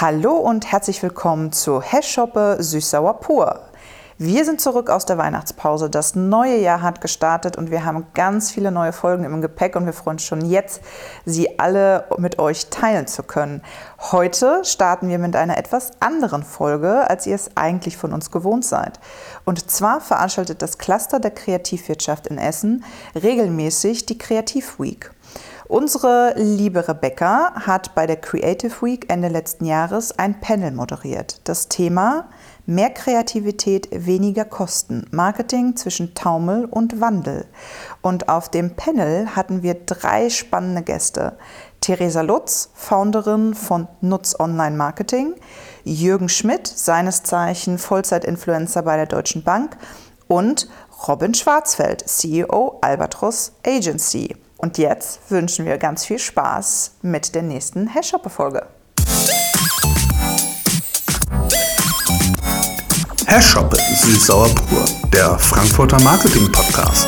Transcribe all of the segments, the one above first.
Hallo und herzlich willkommen zu Hashshoppe Süßsauer Pur. Wir sind zurück aus der Weihnachtspause. Das neue Jahr hat gestartet und wir haben ganz viele neue Folgen im Gepäck und wir freuen uns schon jetzt, sie alle mit euch teilen zu können. Heute starten wir mit einer etwas anderen Folge, als ihr es eigentlich von uns gewohnt seid. Und zwar veranstaltet das Cluster der Kreativwirtschaft in Essen regelmäßig die Kreativ Week. Unsere liebe Rebecca hat bei der Creative Week Ende letzten Jahres ein Panel moderiert. Das Thema Mehr Kreativität, weniger Kosten. Marketing zwischen Taumel und Wandel. Und auf dem Panel hatten wir drei spannende Gäste. Theresa Lutz, Founderin von Nutz Online Marketing, Jürgen Schmidt, seines Zeichen Vollzeit-Influencer bei der Deutschen Bank und Robin Schwarzfeld, CEO Albatros Agency. Und jetzt wünschen wir ganz viel Spaß mit der nächsten Hashshopper-Folge. Hashshoppe Süßsauer pur, der Frankfurter Marketing Podcast.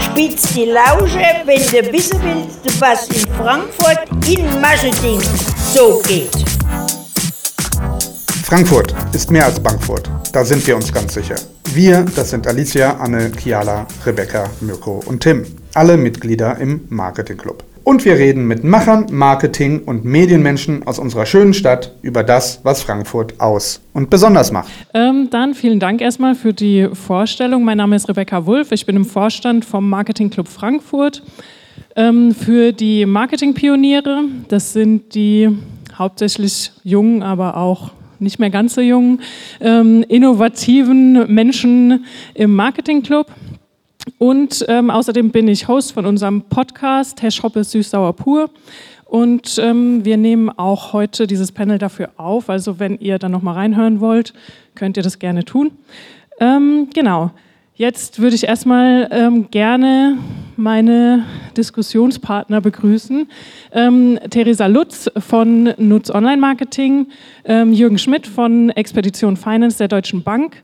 Spitz die Lausche, wenn du wissen willst, was in Frankfurt in Marketing so geht. Frankfurt ist mehr als Bankfurt, da sind wir uns ganz sicher. Wir, das sind Alicia, Anne, Kiala, Rebecca, Mirko und Tim. Alle Mitglieder im Marketing Club. Und wir reden mit Machern, Marketing und Medienmenschen aus unserer schönen Stadt über das, was Frankfurt aus und besonders macht. Ähm, dann vielen Dank erstmal für die Vorstellung. Mein Name ist Rebecca Wulff. Ich bin im Vorstand vom Marketing Club Frankfurt. Ähm, für die Marketingpioniere, das sind die hauptsächlich jungen, aber auch nicht mehr ganz so jungen, ähm, innovativen Menschen im Marketingclub. Und ähm, außerdem bin ich Host von unserem Podcast Herr Schoppe Süß-Sauer Pur. Und ähm, wir nehmen auch heute dieses Panel dafür auf. Also wenn ihr dann nochmal reinhören wollt, könnt ihr das gerne tun. Ähm, genau. Jetzt würde ich erstmal ähm, gerne meine Diskussionspartner begrüßen. Ähm, Theresa Lutz von Nutz Online Marketing, ähm, Jürgen Schmidt von Expedition Finance der Deutschen Bank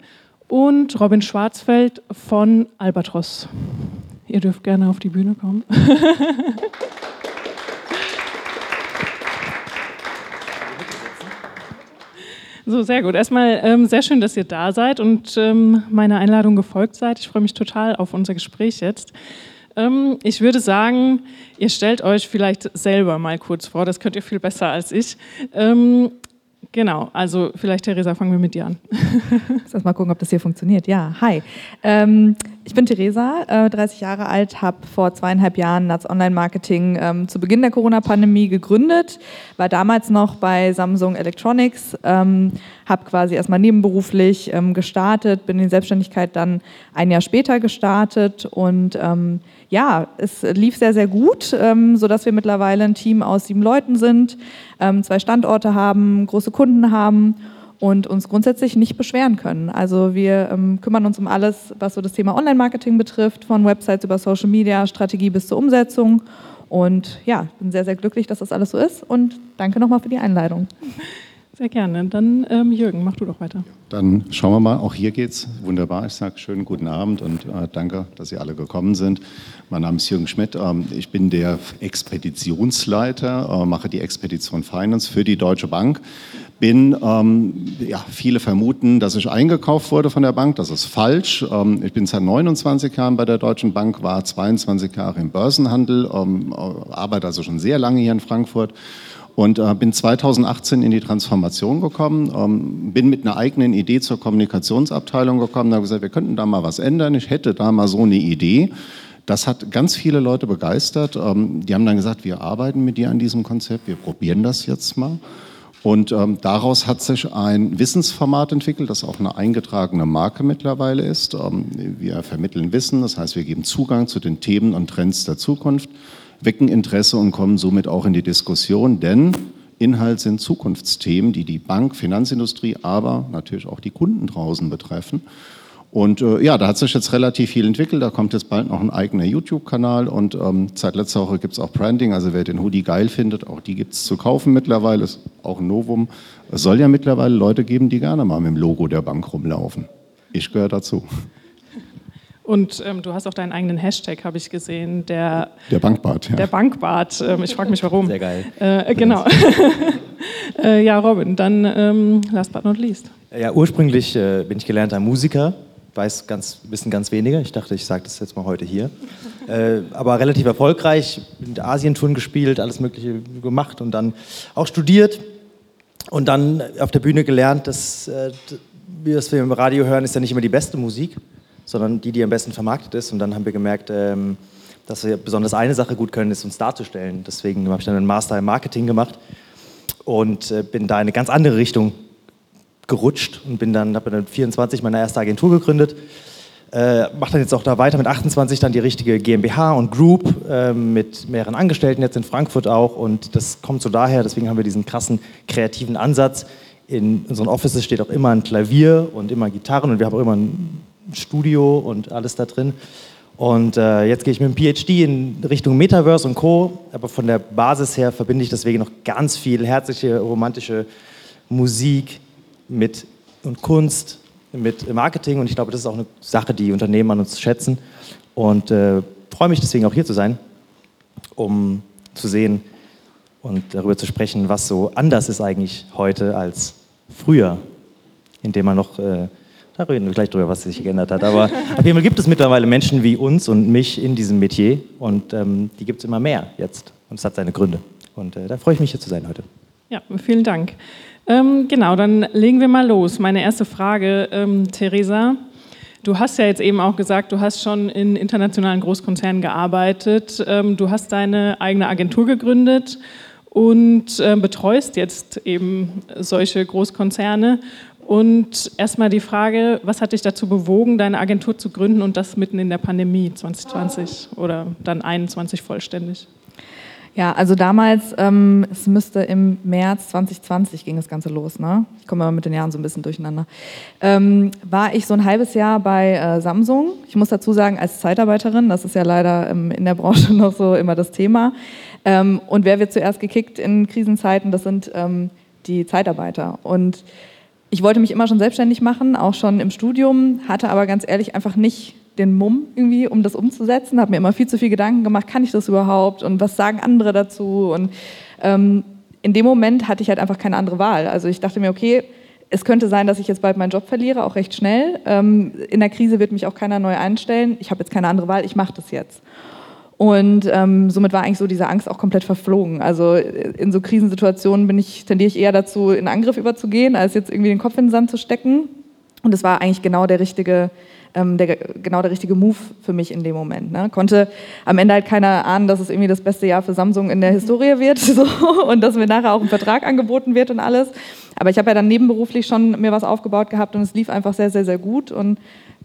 und Robin Schwarzfeld von Albatros. Ihr dürft gerne auf die Bühne kommen. So, sehr gut. Erstmal ähm, sehr schön, dass ihr da seid und ähm, meiner Einladung gefolgt seid. Ich freue mich total auf unser Gespräch jetzt. Ähm, ich würde sagen, ihr stellt euch vielleicht selber mal kurz vor. Das könnt ihr viel besser als ich. Ähm, Genau, also vielleicht, Theresa, fangen wir mit dir an. Lass mal gucken, ob das hier funktioniert. Ja, hi. Ähm, ich bin Theresa, äh, 30 Jahre alt, habe vor zweieinhalb Jahren Nats Online Marketing ähm, zu Beginn der Corona-Pandemie gegründet, war damals noch bei Samsung Electronics, ähm, habe quasi erstmal nebenberuflich ähm, gestartet, bin in Selbstständigkeit dann ein Jahr später gestartet und ja, es lief sehr, sehr gut, ähm, sodass wir mittlerweile ein Team aus sieben Leuten sind, ähm, zwei Standorte haben, große Kunden haben und uns grundsätzlich nicht beschweren können. Also wir ähm, kümmern uns um alles, was so das Thema Online-Marketing betrifft, von Websites über Social Media, Strategie bis zur Umsetzung. Und ja, bin sehr, sehr glücklich, dass das alles so ist und danke nochmal für die Einladung. Sehr gerne. Dann ähm, Jürgen, mach du doch weiter. Dann schauen wir mal. Auch hier geht's wunderbar. Ich sage schönen guten Abend und äh, danke, dass Sie alle gekommen sind. Mein Name ist Jürgen Schmidt. Ähm, ich bin der Expeditionsleiter, äh, mache die Expedition Finance für die Deutsche Bank. Bin, ähm, ja, viele vermuten, dass ich eingekauft wurde von der Bank. Das ist falsch. Ähm, ich bin seit 29 Jahren bei der Deutschen Bank, war 22 Jahre im Börsenhandel, ähm, äh, arbeite also schon sehr lange hier in Frankfurt und äh, bin 2018 in die Transformation gekommen, ähm, bin mit einer eigenen Idee zur Kommunikationsabteilung gekommen, habe gesagt, wir könnten da mal was ändern. Ich hätte da mal so eine Idee. Das hat ganz viele Leute begeistert. Ähm, die haben dann gesagt, wir arbeiten mit dir an diesem Konzept, wir probieren das jetzt mal. Und ähm, daraus hat sich ein Wissensformat entwickelt, das auch eine eingetragene Marke mittlerweile ist. Ähm, wir vermitteln Wissen, das heißt, wir geben Zugang zu den Themen und Trends der Zukunft wecken Interesse und kommen somit auch in die Diskussion, denn Inhalt sind Zukunftsthemen, die die Bank, Finanzindustrie, aber natürlich auch die Kunden draußen betreffen. Und äh, ja, da hat sich jetzt relativ viel entwickelt. Da kommt jetzt bald noch ein eigener YouTube-Kanal und ähm, seit letzter Woche gibt es auch Branding. Also wer den Hoodie geil findet, auch die gibt es zu kaufen mittlerweile. Ist auch ein Novum. Es soll ja mittlerweile Leute geben, die gerne mal mit dem Logo der Bank rumlaufen. Ich gehöre dazu. Und ähm, du hast auch deinen eigenen Hashtag, habe ich gesehen, der, Der Bankbart, ja. der Bankbart. Ähm, ich frage mich, warum. Sehr geil. Äh, genau. äh, ja, Robin, dann ähm, last but not least. Ja, ursprünglich äh, bin ich gelernter Musiker, weiß ganz, wissen ganz wenige. Ich dachte, ich sage das jetzt mal heute hier. Äh, aber relativ erfolgreich, in Asientouren gespielt, alles Mögliche gemacht und dann auch studiert und dann auf der Bühne gelernt, dass äh, d- was wir im Radio hören, ist ja nicht immer die beste Musik, sondern die, die am besten vermarktet ist. Und dann haben wir gemerkt, ähm, dass wir besonders eine Sache gut können, ist uns darzustellen. Deswegen habe ich dann einen Master im Marketing gemacht und äh, bin da in eine ganz andere Richtung gerutscht und bin dann, habe dann mit 24 meine erste Agentur gegründet. Äh, mache dann jetzt auch da weiter mit 28 dann die richtige GmbH und Group äh, mit mehreren Angestellten jetzt in Frankfurt auch und das kommt so daher, deswegen haben wir diesen krassen kreativen Ansatz. In unseren Offices steht auch immer ein Klavier und immer Gitarren und wir haben auch immer ein Studio und alles da drin. Und äh, jetzt gehe ich mit dem PhD in Richtung Metaverse und Co. Aber von der Basis her verbinde ich deswegen noch ganz viel herzliche, romantische Musik mit und Kunst, mit Marketing. Und ich glaube, das ist auch eine Sache, die Unternehmen an uns schätzen. Und äh, freue mich deswegen auch hier zu sein, um zu sehen und darüber zu sprechen, was so anders ist eigentlich heute als früher, indem man noch äh, da reden wir gleich drüber, was sich geändert hat. Aber auf jeden Fall gibt es mittlerweile Menschen wie uns und mich in diesem Metier und ähm, die gibt es immer mehr jetzt. Und es hat seine Gründe. Und äh, da freue ich mich hier zu sein heute. Ja, vielen Dank. Ähm, genau, dann legen wir mal los. Meine erste Frage, ähm, Theresa. Du hast ja jetzt eben auch gesagt, du hast schon in internationalen Großkonzernen gearbeitet. Ähm, du hast deine eigene Agentur gegründet und äh, betreust jetzt eben solche Großkonzerne. Und erstmal die Frage, was hat dich dazu bewogen, deine Agentur zu gründen und das mitten in der Pandemie 2020 oder dann 21 vollständig? Ja, also damals, ähm, es müsste im März 2020 ging das Ganze los, ne? Ich komme immer mit den Jahren so ein bisschen durcheinander. Ähm, war ich so ein halbes Jahr bei äh, Samsung. Ich muss dazu sagen, als Zeitarbeiterin, das ist ja leider ähm, in der Branche noch so immer das Thema. Ähm, und wer wird zuerst gekickt in Krisenzeiten? Das sind ähm, die Zeitarbeiter. Und ich wollte mich immer schon selbstständig machen, auch schon im Studium, hatte aber ganz ehrlich einfach nicht den Mumm irgendwie, um das umzusetzen. Habe mir immer viel zu viel Gedanken gemacht, kann ich das überhaupt und was sagen andere dazu? Und ähm, in dem Moment hatte ich halt einfach keine andere Wahl. Also ich dachte mir, okay, es könnte sein, dass ich jetzt bald meinen Job verliere, auch recht schnell. Ähm, in der Krise wird mich auch keiner neu einstellen. Ich habe jetzt keine andere Wahl, ich mache das jetzt. Und ähm, somit war eigentlich so diese Angst auch komplett verflogen. Also in so Krisensituationen bin ich, tendiere ich eher dazu, in Angriff überzugehen, als jetzt irgendwie den Kopf in den Sand zu stecken. Und es war eigentlich genau der richtige, ähm, der, genau der richtige Move für mich in dem Moment. Ne? Konnte am Ende halt keiner ahnen, dass es irgendwie das beste Jahr für Samsung in der Historie wird so, und dass mir nachher auch ein Vertrag angeboten wird und alles. Aber ich habe ja dann nebenberuflich schon mir was aufgebaut gehabt und es lief einfach sehr, sehr, sehr gut. Und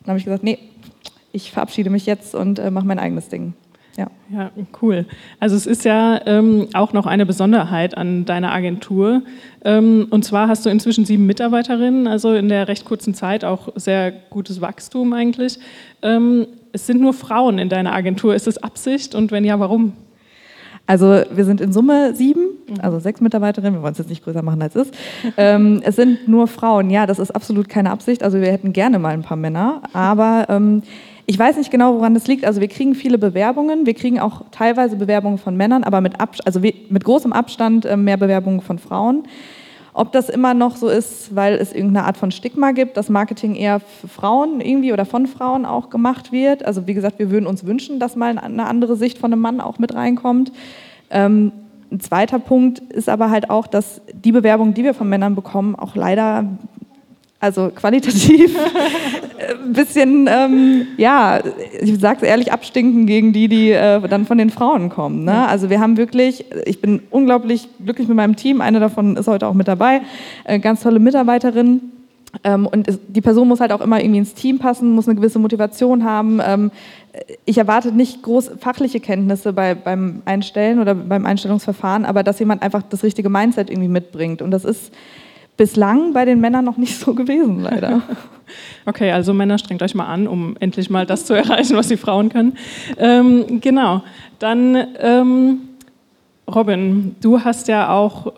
dann habe ich gesagt, nee, ich verabschiede mich jetzt und äh, mache mein eigenes Ding. Ja. Ja, cool. Also es ist ja ähm, auch noch eine Besonderheit an deiner Agentur. Ähm, und zwar hast du inzwischen sieben Mitarbeiterinnen, also in der recht kurzen Zeit auch sehr gutes Wachstum eigentlich. Ähm, es sind nur Frauen in deiner Agentur. Ist das Absicht und wenn ja, warum? Also wir sind in Summe sieben, also sechs Mitarbeiterinnen, wir wollen es jetzt nicht größer machen als es ist. ähm, es sind nur Frauen, ja, das ist absolut keine Absicht. Also wir hätten gerne mal ein paar Männer, aber ähm, ich weiß nicht genau, woran das liegt. Also wir kriegen viele Bewerbungen, wir kriegen auch teilweise Bewerbungen von Männern, aber mit, Ab also mit großem Abstand äh, mehr Bewerbungen von Frauen. Ob das immer noch so ist, weil es irgendeine Art von Stigma gibt, dass Marketing eher für Frauen irgendwie oder von Frauen auch gemacht wird. Also wie gesagt, wir würden uns wünschen, dass mal eine andere Sicht von einem Mann auch mit reinkommt. Ähm, ein zweiter Punkt ist aber halt auch, dass die Bewerbungen, die wir von Männern bekommen, auch leider also qualitativ ein bisschen, ähm, ja, ich sage es ehrlich, abstinken gegen die, die äh, dann von den Frauen kommen. Ne? Also wir haben wirklich, ich bin unglaublich glücklich mit meinem Team, eine davon ist heute auch mit dabei, äh, ganz tolle Mitarbeiterin. Ähm, und es, die Person muss halt auch immer irgendwie ins Team passen, muss eine gewisse Motivation haben. Ähm, ich erwarte nicht groß fachliche Kenntnisse bei, beim Einstellen oder beim Einstellungsverfahren, aber dass jemand einfach das richtige Mindset irgendwie mitbringt. Und das ist bislang bei den Männern noch nicht so gewesen, leider. Okay, also Männer, strengt euch mal an, um endlich mal das zu erreichen, was die Frauen können. Ähm, genau, dann ähm, Robin, du hast ja auch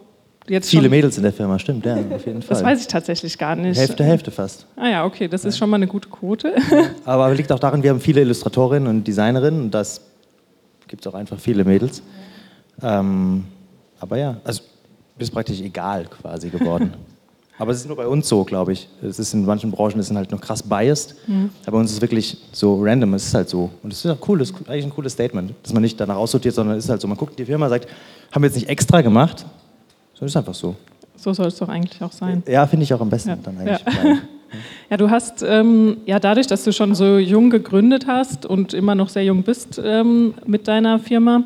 jetzt Viele schon, Mädels in der Firma, stimmt, ja, auf jeden Fall. Das weiß ich tatsächlich gar nicht. Hälfte, Hälfte fast. Ah ja, okay, das ist schon mal eine gute Quote. Aber liegt auch daran, wir haben viele Illustratorinnen und Designerinnen und das gibt es auch einfach viele Mädels. Ähm, aber ja, also ist praktisch egal quasi geworden. aber es ist nur bei uns so, glaube ich. Es ist in manchen Branchen ist halt noch krass biased. Aber bei uns ist es wirklich so random, es ist halt so. Und es ist auch cool, das ist eigentlich ein cooles Statement, dass man nicht danach aussortiert, sondern es ist halt so. Man guckt in die Firma sagt, haben wir jetzt nicht extra gemacht, sondern es ist einfach so. So soll es doch eigentlich auch sein. Ja, finde ich auch am besten Ja. dann eigentlich. Ja. Ja, du hast ähm, ja dadurch, dass du schon so jung gegründet hast und immer noch sehr jung bist ähm, mit deiner Firma,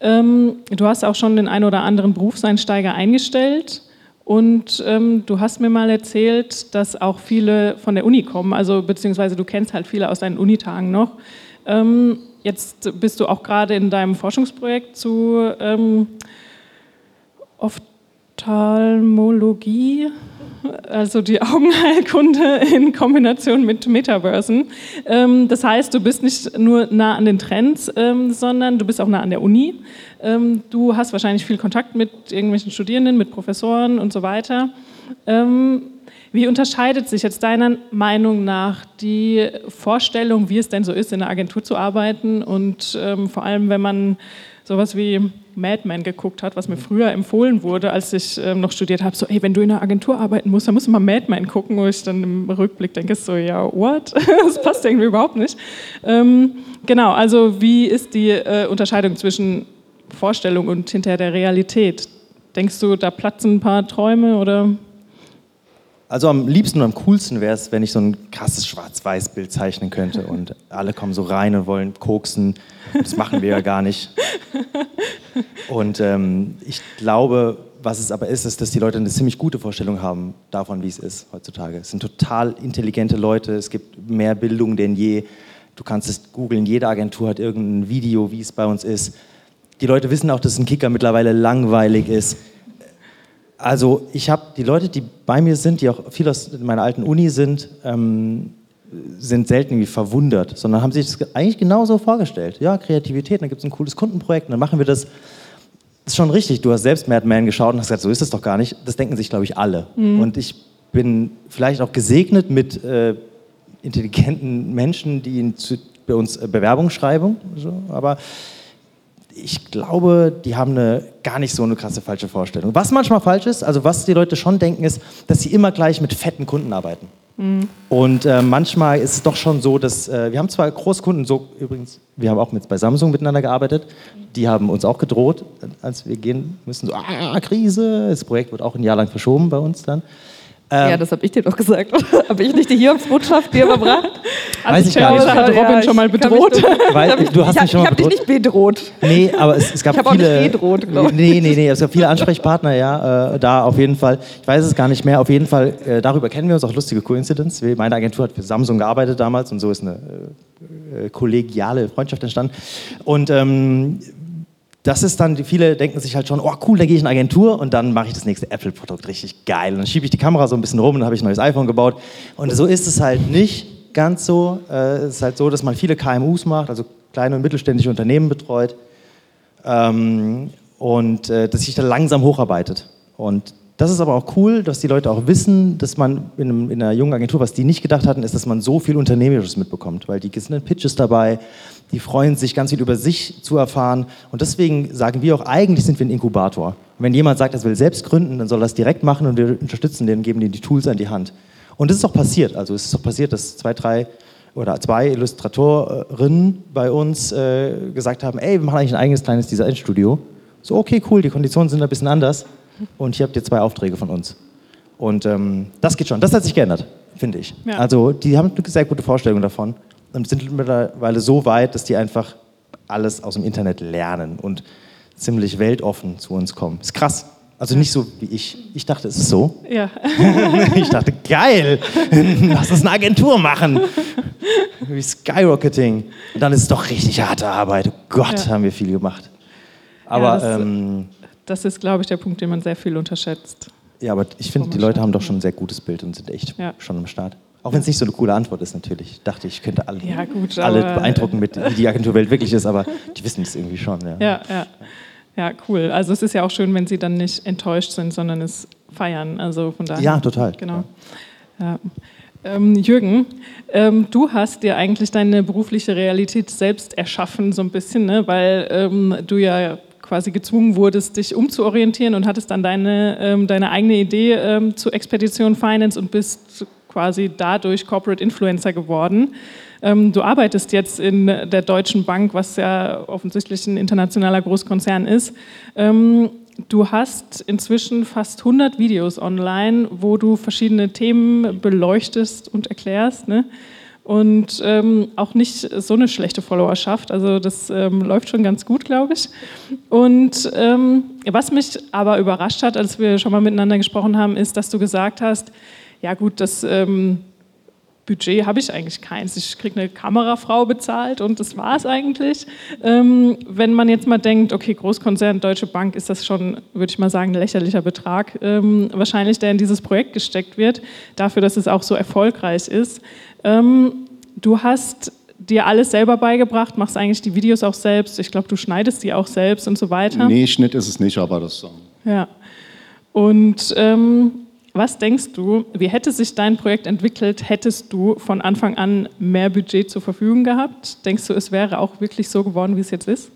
ähm, du hast auch schon den einen oder anderen Berufseinsteiger eingestellt und ähm, du hast mir mal erzählt, dass auch viele von der Uni kommen, also beziehungsweise du kennst halt viele aus deinen Unitagen noch. Ähm, jetzt bist du auch gerade in deinem Forschungsprojekt zu ähm, Ophthalmologie, also die Augenheilkunde in Kombination mit Metaversen. Ähm, das heißt, du bist nicht nur nah an den Trends, ähm, sondern du bist auch nah an der Uni. Ähm, du hast wahrscheinlich viel Kontakt mit irgendwelchen Studierenden, mit Professoren und so weiter. Wie unterscheidet sich jetzt deiner Meinung nach die Vorstellung, wie es denn so ist, in einer Agentur zu arbeiten und vor allem, wenn man sowas wie Mad Men geguckt hat, was mir früher empfohlen wurde, als ich ähm, noch studiert habe, so, ey, wenn du in einer Agentur arbeiten musst, dann musst du mal Mad Men gucken, wo ich dann im Rückblick denke, so, ja, what? das passt irgendwie überhaupt nicht. Ähm, genau, also wie ist die äh, Unterscheidung zwischen Vorstellung und hinter der Realität? Denkst du, da platzen ein paar Träume oder? Also am liebsten und am coolsten wäre es, wenn ich so ein krasses Schwarz-Weiß-Bild zeichnen könnte und alle kommen so rein und wollen koksen. Das machen wir ja gar nicht. Und ähm, ich glaube, was es aber ist, ist, dass die Leute eine ziemlich gute Vorstellung haben davon, wie es ist heutzutage. Es sind total intelligente Leute, es gibt mehr Bildung denn je. Du kannst es googeln, jede Agentur hat irgendein Video, wie es bei uns ist. Die Leute wissen auch, dass ein Kicker mittlerweile langweilig ist. Also ich habe die Leute, die bei mir sind, die auch viel aus meiner alten Uni sind, ähm, sind selten irgendwie verwundert, sondern haben sich das eigentlich genauso vorgestellt. Ja, Kreativität, dann gibt es ein cooles Kundenprojekt, und dann machen wir das. Das ist schon richtig, du hast selbst Mad Men geschaut und hast gesagt, so ist es doch gar nicht. Das denken sich, glaube ich, alle. Und ich bin vielleicht auch gesegnet mit äh, intelligenten Menschen, die in, zu, bei uns äh, Bewerbungen schreiben. So, aber ich glaube, die haben eine gar nicht so eine krasse falsche Vorstellung. Was manchmal falsch ist, also was die Leute schon denken, ist, dass sie immer gleich mit fetten Kunden arbeiten. Und äh, manchmal ist es doch schon so, dass äh, wir haben zwar Großkunden, so übrigens, wir haben auch mit bei Samsung miteinander gearbeitet, die haben uns auch gedroht, als wir gehen müssen, so, ah, Krise, das Projekt wird auch ein Jahr lang verschoben bei uns dann. Ja, das habe ich dir doch gesagt. habe ich nicht die Hiobsbotschaft dir überbracht? Weiß ich gar nicht. Hat Robin Ja, schon mal bedroht? Weil, ich du hast ich mich schon mal Ich habe dich nicht bedroht. Nee, aber es, es gab Ich hab auch nicht viele. gedroht, glaub ich. Nee, nee, nee, es gab viele Ansprechpartner, ja, äh, da auf jeden Fall. Ich weiß es gar nicht mehr. Auf jeden Fall, äh, darüber kennen wir uns auch lustige Coincidence. Meine Agentur hat für Samsung gearbeitet damals und so ist eine äh, äh, kollegiale Freundschaft entstanden. Und ähm, das ist dann, viele denken sich halt schon, oh cool, dann gehe ich in eine Agentur und dann mache ich das nächste Apple-Produkt richtig geil. Und dann schiebe ich die Kamera so ein bisschen rum und dann habe ich ein neues iPhone gebaut. Und so ist es halt nicht ganz so. Äh, es ist halt so, dass man viele KMUs macht, also kleine und mittelständische Unternehmen betreut ähm, und äh, dass sich da langsam hocharbeitet. Und das ist aber auch cool, dass die Leute auch wissen, dass man in, einem, in einer jungen Agentur, was die nicht gedacht hatten, ist, dass man so viel Unternehmerisches mitbekommt, weil die sind in Pitches dabei, die freuen sich, ganz viel über sich zu erfahren. Und deswegen sagen wir auch, eigentlich sind wir ein Inkubator. Und wenn jemand sagt, er will selbst gründen, dann soll er das direkt machen und wir unterstützen den, geben denen die Tools an die Hand. Und das ist auch passiert. Also es ist auch passiert, dass zwei, drei oder zwei Illustratorinnen bei uns äh, gesagt haben, ey, wir machen eigentlich ein eigenes kleines Designstudio. So, okay, cool, die Konditionen sind ein bisschen anders und hier habt ihr zwei Aufträge von uns. Und ähm, das geht schon. Das hat sich geändert, finde ich. Ja. Also die haben eine sehr gute Vorstellung davon sind mittlerweile so weit, dass die einfach alles aus dem Internet lernen und ziemlich weltoffen zu uns kommen. Ist krass. Also nicht so wie ich. Ich dachte, es ist so. Ja. Ich dachte, geil, lass uns eine Agentur machen. Wie Skyrocketing. Und dann ist es doch richtig harte Arbeit. Oh Gott, Ja. haben wir viel gemacht. Aber das- ähm, Das ist, glaube ich, der Punkt, den man sehr viel unterschätzt. ja, aber ich finde, die Leute haben doch schon ein sehr gutes Bild und sind echt Ja. schon am Start. Auch wenn es nicht so eine coole Antwort ist, natürlich. Ich dachte, ich könnte alle, Ja, gut, alle aber- beeindrucken, mit, wie die Agenturwelt wirklich ist, aber die wissen es irgendwie schon. Ja. Ja, ja. Ja, cool. Also es ist ja auch schön, wenn Sie dann nicht enttäuscht sind, sondern es feiern. Also von daher. Ja, total. Genau. Ja. Ähm, Jürgen, ähm, du hast dir eigentlich deine berufliche Realität selbst erschaffen, so ein bisschen, ne? weil ähm, du ja quasi gezwungen wurdest, dich umzuorientieren und hattest dann deine, ähm, deine eigene Idee ähm, zu Expedition Finance und bist quasi dadurch Corporate Influencer geworden. Ähm, du arbeitest jetzt in der Deutschen Bank, was ja offensichtlich ein internationaler Großkonzern ist. Ähm, du hast inzwischen fast 100 Videos online, wo du verschiedene Themen beleuchtest und erklärst. Ne? Und ähm, auch nicht so eine schlechte Followerschaft. Also das ähm, läuft schon ganz gut, glaube ich. Und ähm, was mich aber überrascht hat, als wir schon mal miteinander gesprochen haben, ist, dass du gesagt hast, ja gut, das ähm, Budget habe ich eigentlich keins. Ich kriege eine Kamerafrau bezahlt und das war es eigentlich. Ähm, wenn man jetzt mal denkt, okay, Großkonzern, Deutsche Bank, ist das schon, würde ich mal sagen, ein lächerlicher Betrag, ähm, wahrscheinlich, der in dieses Projekt gesteckt wird, dafür, dass es auch so erfolgreich ist. Ähm, du hast dir alles selber beigebracht, machst eigentlich die Videos auch selbst. Ich glaube, du schneidest die auch selbst und so weiter. Nee, Schnitt ist es nicht, aber das. Ja. Und ähm, was denkst du, wie hätte sich dein Projekt entwickelt, hättest du von Anfang an mehr Budget zur Verfügung gehabt? Denkst du, es wäre auch wirklich so geworden, wie es jetzt ist?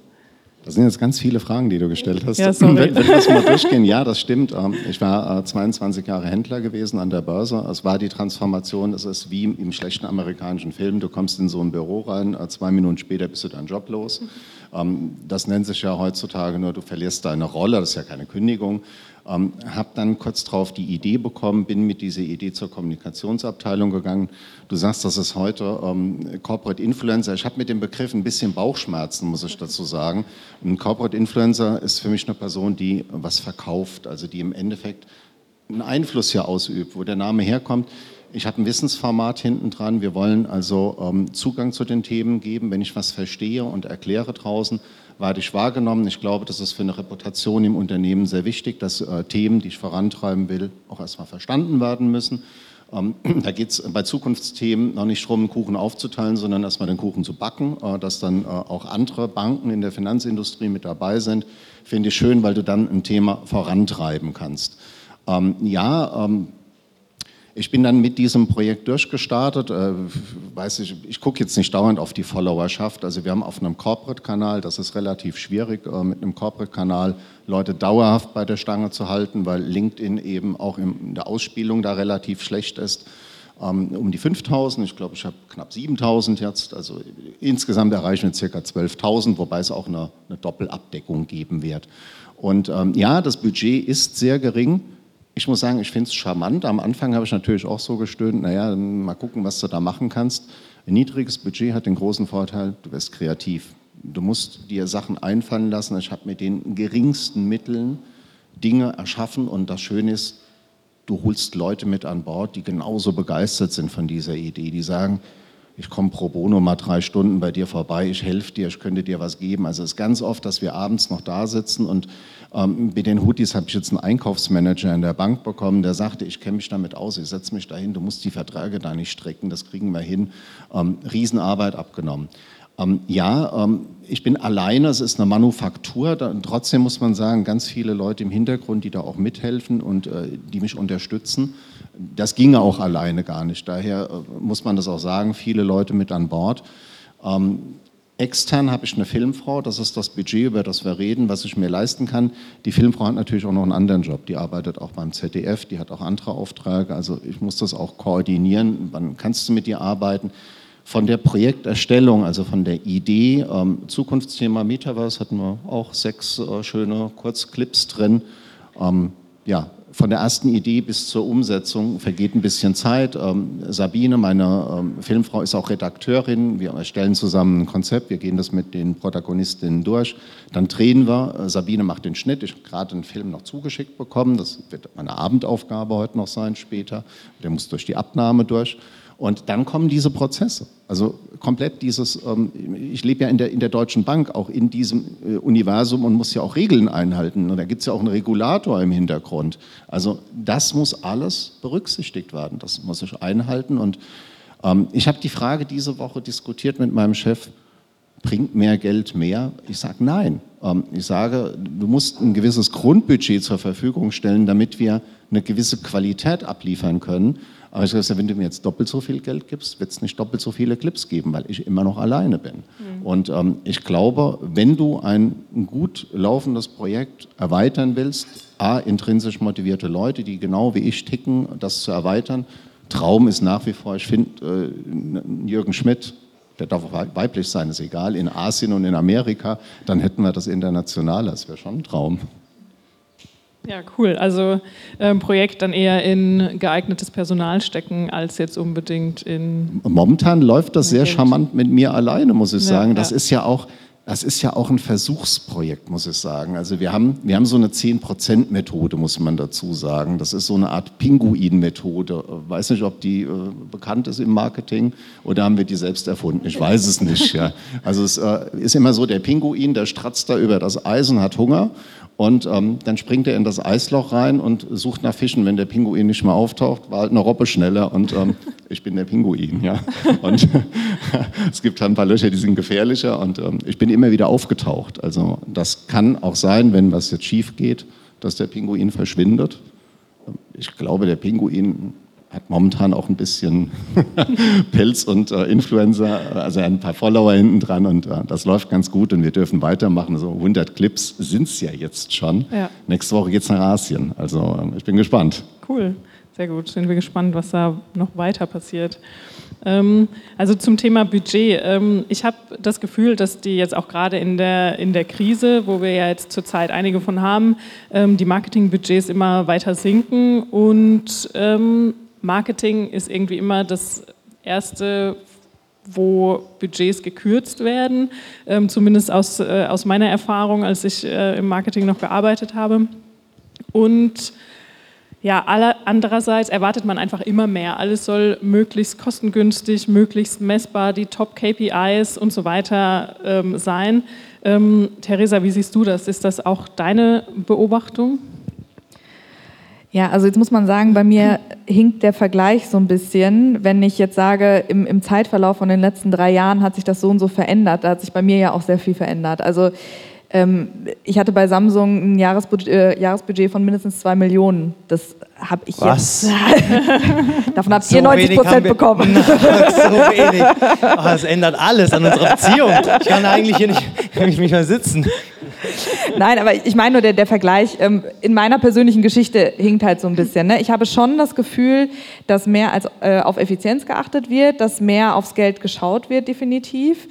Das sind jetzt ganz viele Fragen, die du gestellt hast. Ja. Wenn, wenn wir das mal durchgehen, ja, das stimmt. Ähm, ich war 22 äh, Jahre Händler gewesen an der Börse. Es war die Transformation, es ist wie im schlechten amerikanischen Film. Du kommst in so ein Büro rein, äh, zwei Minuten später bist du deinen Job los. Ähm, das nennt sich ja heutzutage nur, du verlierst deine Rolle, das ist ja keine Kündigung. Ähm, habe dann kurz darauf die Idee bekommen, bin mit dieser Idee zur Kommunikationsabteilung gegangen. Du sagst, das ist heute ähm, Corporate Influencer. Ich habe mit dem Begriff ein bisschen Bauchschmerzen, muss ich dazu sagen. Ein Corporate Influencer ist für mich eine Person, die was verkauft, also die im Endeffekt einen Einfluss hier ausübt, wo der Name herkommt. Ich habe ein Wissensformat hinten dran. Wir wollen also ähm, Zugang zu den Themen geben. Wenn ich was verstehe und erkläre draußen, ich wahrgenommen. Ich glaube, das ist für eine Reputation im Unternehmen sehr wichtig, dass äh, Themen, die ich vorantreiben will, auch erstmal verstanden werden müssen. Ähm, da geht es bei Zukunftsthemen noch nicht darum, einen Kuchen aufzuteilen, sondern erstmal den Kuchen zu backen, äh, dass dann äh, auch andere Banken in der Finanzindustrie mit dabei sind. Finde ich schön, weil du dann ein Thema vorantreiben kannst. Ähm, ja, ähm, ich bin dann mit diesem Projekt durchgestartet. Äh, weiß ich, ich gucke jetzt nicht dauernd auf die Followerschaft. Also wir haben auf einem Corporate-Kanal, das ist relativ schwierig, äh, mit einem Corporate-Kanal Leute dauerhaft bei der Stange zu halten, weil LinkedIn eben auch in der Ausspielung da relativ schlecht ist. Ähm, um die 5000, ich glaube, ich habe knapp 7000 jetzt. Also insgesamt erreichen wir ca. 12.000, wobei es auch eine, eine Doppelabdeckung geben wird. Und ähm, ja, das Budget ist sehr gering ich muss sagen, ich finde es charmant. Am Anfang habe ich natürlich auch so gestöhnt, naja, mal gucken, was du da machen kannst. Ein niedriges Budget hat den großen Vorteil, du wirst kreativ. Du musst dir Sachen einfallen lassen. Ich habe mit den geringsten Mitteln Dinge erschaffen und das Schöne ist, du holst Leute mit an Bord, die genauso begeistert sind von dieser Idee, die sagen, ich komme pro bono mal drei Stunden bei dir vorbei, ich helfe dir, ich könnte dir was geben. Also es ist ganz oft, dass wir abends noch da sitzen und ähm, bei den Hoodies habe ich jetzt einen Einkaufsmanager in der Bank bekommen, der sagte, ich kenne mich damit aus, ich setze mich dahin, du musst die Verträge da nicht strecken, das kriegen wir hin. Ähm, Riesenarbeit abgenommen. Ähm, ja, ähm, ich bin alleine, es ist eine Manufaktur, da, trotzdem muss man sagen, ganz viele Leute im Hintergrund, die da auch mithelfen und äh, die mich unterstützen. Das ginge auch alleine gar nicht. Daher äh, muss man das auch sagen, viele Leute mit an Bord. Ähm, extern habe ich eine Filmfrau, das ist das Budget, über das wir reden, was ich mir leisten kann. Die Filmfrau hat natürlich auch noch einen anderen Job. Die arbeitet auch beim ZDF, die hat auch andere Aufträge. Also ich muss das auch koordinieren. Wann kannst du mit ihr arbeiten? Von der Projekterstellung, also von der Idee, ähm, Zukunftsthema Metaverse hatten wir auch sechs äh, schöne Kurzclips drin. Ähm, ja, von der ersten Idee bis zur Umsetzung vergeht ein bisschen Zeit. Ähm, Sabine, meine ähm, Filmfrau, ist auch Redakteurin. Wir erstellen zusammen ein Konzept. Wir gehen das mit den Protagonistinnen durch. Dann drehen wir. Äh, Sabine macht den Schnitt. Ich habe gerade den Film noch zugeschickt bekommen. Das wird meine Abendaufgabe heute noch sein später. Der muss durch die Abnahme durch. Und dann kommen diese Prozesse. Also komplett dieses, ähm, ich lebe ja in der, in der Deutschen Bank, auch in diesem äh, Universum und muss ja auch Regeln einhalten. Und da gibt es ja auch einen Regulator im Hintergrund. Also das muss alles berücksichtigt werden. Das muss ich einhalten. Und ähm, ich habe die Frage diese Woche diskutiert mit meinem Chef, bringt mehr Geld mehr? Ich sage nein. Ähm, ich sage, du musst ein gewisses Grundbudget zur Verfügung stellen, damit wir eine gewisse Qualität abliefern können. Aber ich sage, wenn du mir jetzt doppelt so viel Geld gibst, wird es nicht doppelt so viele Clips geben, weil ich immer noch alleine bin. Mhm. Und ähm, ich glaube, wenn du ein gut laufendes Projekt erweitern willst, A, intrinsisch motivierte Leute, die genau wie ich ticken, das zu erweitern. Traum ist nach wie vor, ich finde, äh, Jürgen Schmidt, der darf auch weiblich sein, ist egal, in Asien und in Amerika, dann hätten wir das international, das wäre schon ein Traum. Ja, cool. Also ein ähm, Projekt dann eher in geeignetes Personal stecken, als jetzt unbedingt in. Momentan läuft das sehr charmant mit mir alleine, muss ich ja, sagen. Das ja. ist ja auch. Das ist ja auch ein Versuchsprojekt, muss ich sagen. Also wir haben, wir haben so eine 10%-Methode, muss man dazu sagen. Das ist so eine Art Pinguin-Methode. Weiß nicht, ob die äh, bekannt ist im Marketing oder haben wir die selbst erfunden? Ich weiß es nicht. Ja. Also es äh, ist immer so, der Pinguin, der stratzt da über das Eisen, hat Hunger und ähm, dann springt er in das Eisloch rein und sucht nach Fischen. Wenn der Pinguin nicht mehr auftaucht, war halt eine Robbe schneller und ähm, ich bin der Pinguin. Ja. Und es gibt halt ein paar Löcher, die sind gefährlicher und ähm, ich bin immer wieder aufgetaucht. Also das kann auch sein, wenn was jetzt schief geht, dass der Pinguin verschwindet. Ich glaube, der Pinguin hat momentan auch ein bisschen Pelz und äh, Influencer, also ein paar Follower hinten dran und äh, das läuft ganz gut und wir dürfen weitermachen. So 100 Clips sind es ja jetzt schon. Ja. Nächste Woche geht es nach Asien, also äh, ich bin gespannt. Cool, sehr gut. Sind wir gespannt, was da noch weiter passiert. Ähm, also zum Thema Budget. Ähm, ich habe das Gefühl, dass die jetzt auch gerade in der, in der Krise, wo wir ja jetzt zurzeit einige von haben, ähm, die Marketingbudgets immer weiter sinken und ähm, Marketing ist irgendwie immer das Erste, wo Budgets gekürzt werden, ähm, zumindest aus, äh, aus meiner Erfahrung, als ich äh, im Marketing noch gearbeitet habe. Und ja, alle, andererseits erwartet man einfach immer mehr. Alles soll möglichst kostengünstig, möglichst messbar, die Top-KPIs und so weiter ähm, sein. Ähm, Theresa, wie siehst du das? Ist das auch deine Beobachtung? Ja, also jetzt muss man sagen, bei mir hinkt der Vergleich so ein bisschen, wenn ich jetzt sage, im, im Zeitverlauf von den letzten drei Jahren hat sich das so und so verändert. Da hat sich bei mir ja auch sehr viel verändert. Also ähm, ich hatte bei Samsung ein Jahresbudget, äh, Jahresbudget von mindestens zwei Millionen. Das habe ich Was? jetzt. Davon habt so ihr 90 Prozent bekommen. so wenig. Oh, das ändert alles an unserer Beziehung. Ich kann eigentlich hier nicht, nicht mehr sitzen. Nein, aber ich meine nur, der, der Vergleich ähm, in meiner persönlichen Geschichte hinkt halt so ein bisschen. Ne? Ich habe schon das Gefühl, dass mehr als äh, auf Effizienz geachtet wird, dass mehr aufs Geld geschaut wird, definitiv.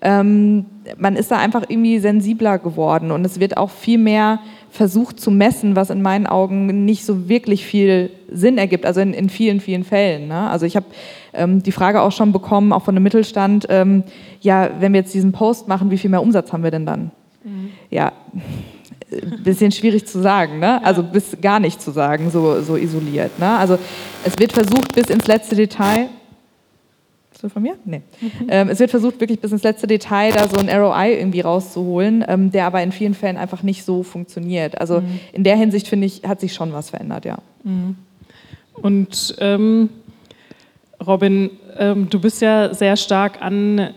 Ähm, man ist da einfach irgendwie sensibler geworden und es wird auch viel mehr versucht zu messen, was in meinen Augen nicht so wirklich viel Sinn ergibt, also in, in vielen, vielen Fällen. Ne? Also ich habe ähm, die Frage auch schon bekommen, auch von dem Mittelstand, ähm, ja, wenn wir jetzt diesen Post machen, wie viel mehr Umsatz haben wir denn dann? Mhm. Ja, ein bisschen schwierig zu sagen, ne? also bis gar nicht zu sagen, so, so isoliert. Ne? Also es wird versucht bis ins letzte Detail, ist das von mir? Nee. Mhm. Ähm, es wird versucht wirklich bis ins letzte Detail da so ein ROI irgendwie rauszuholen, ähm, der aber in vielen Fällen einfach nicht so funktioniert. Also mhm. in der Hinsicht finde ich, hat sich schon was verändert, ja. Mhm. Und ähm, Robin, ähm, du bist ja sehr stark an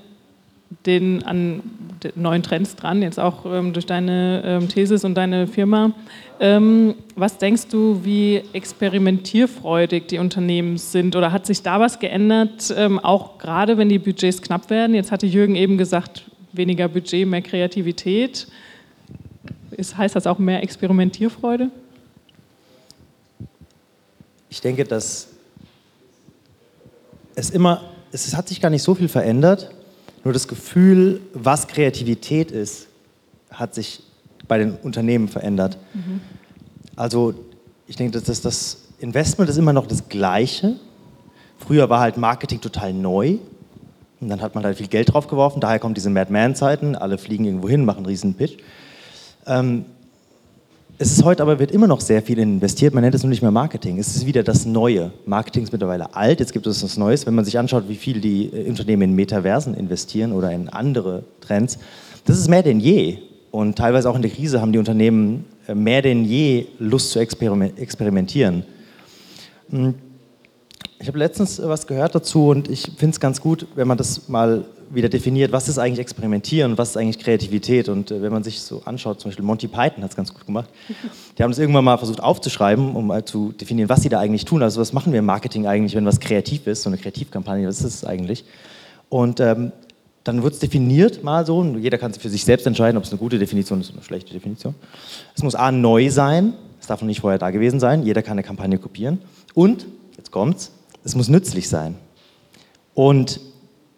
den, an neuen Trends dran, jetzt auch ähm, durch deine ähm, Thesis und deine Firma. Ähm, was denkst du, wie experimentierfreudig die Unternehmen sind? Oder hat sich da was geändert, ähm, auch gerade wenn die Budgets knapp werden? Jetzt hatte Jürgen eben gesagt, weniger Budget, mehr Kreativität. Ist, heißt das auch mehr Experimentierfreude? Ich denke, dass es immer, es hat sich gar nicht so viel verändert nur das Gefühl, was Kreativität ist, hat sich bei den Unternehmen verändert. Mhm. Also ich denke, dass das Investment ist immer noch das gleiche. Früher war halt Marketing total neu. Und dann hat man halt viel Geld drauf geworfen. Daher kommen diese Mad Men-Zeiten. Alle fliegen irgendwo hin, machen einen riesen Pitch. Ähm, es ist heute aber, wird immer noch sehr viel investiert. Man nennt es nur nicht mehr Marketing. Es ist wieder das Neue. Marketing ist mittlerweile alt, jetzt gibt es was Neues. Wenn man sich anschaut, wie viel die äh, Unternehmen in Metaversen investieren oder in andere Trends, das ist mehr denn je. Und teilweise auch in der Krise haben die Unternehmen äh, mehr denn je Lust zu experimentieren. Hm. Ich habe letztens was gehört dazu und ich finde es ganz gut, wenn man das mal wieder definiert, was ist eigentlich Experimentieren was ist eigentlich Kreativität. Und äh, wenn man sich so anschaut, zum Beispiel Monty Python hat es ganz gut gemacht. Die haben es irgendwann mal versucht aufzuschreiben, um mal zu definieren, was sie da eigentlich tun. Also was machen wir im Marketing eigentlich, wenn was kreativ ist, so eine Kreativkampagne, was ist es eigentlich? Und ähm, dann wird es definiert mal so, und jeder kann für sich selbst entscheiden, ob es eine gute Definition ist oder eine schlechte Definition. Es muss A, neu sein, es darf noch nicht vorher da gewesen sein, jeder kann eine Kampagne kopieren. Und, jetzt kommt's, es muss nützlich sein. Und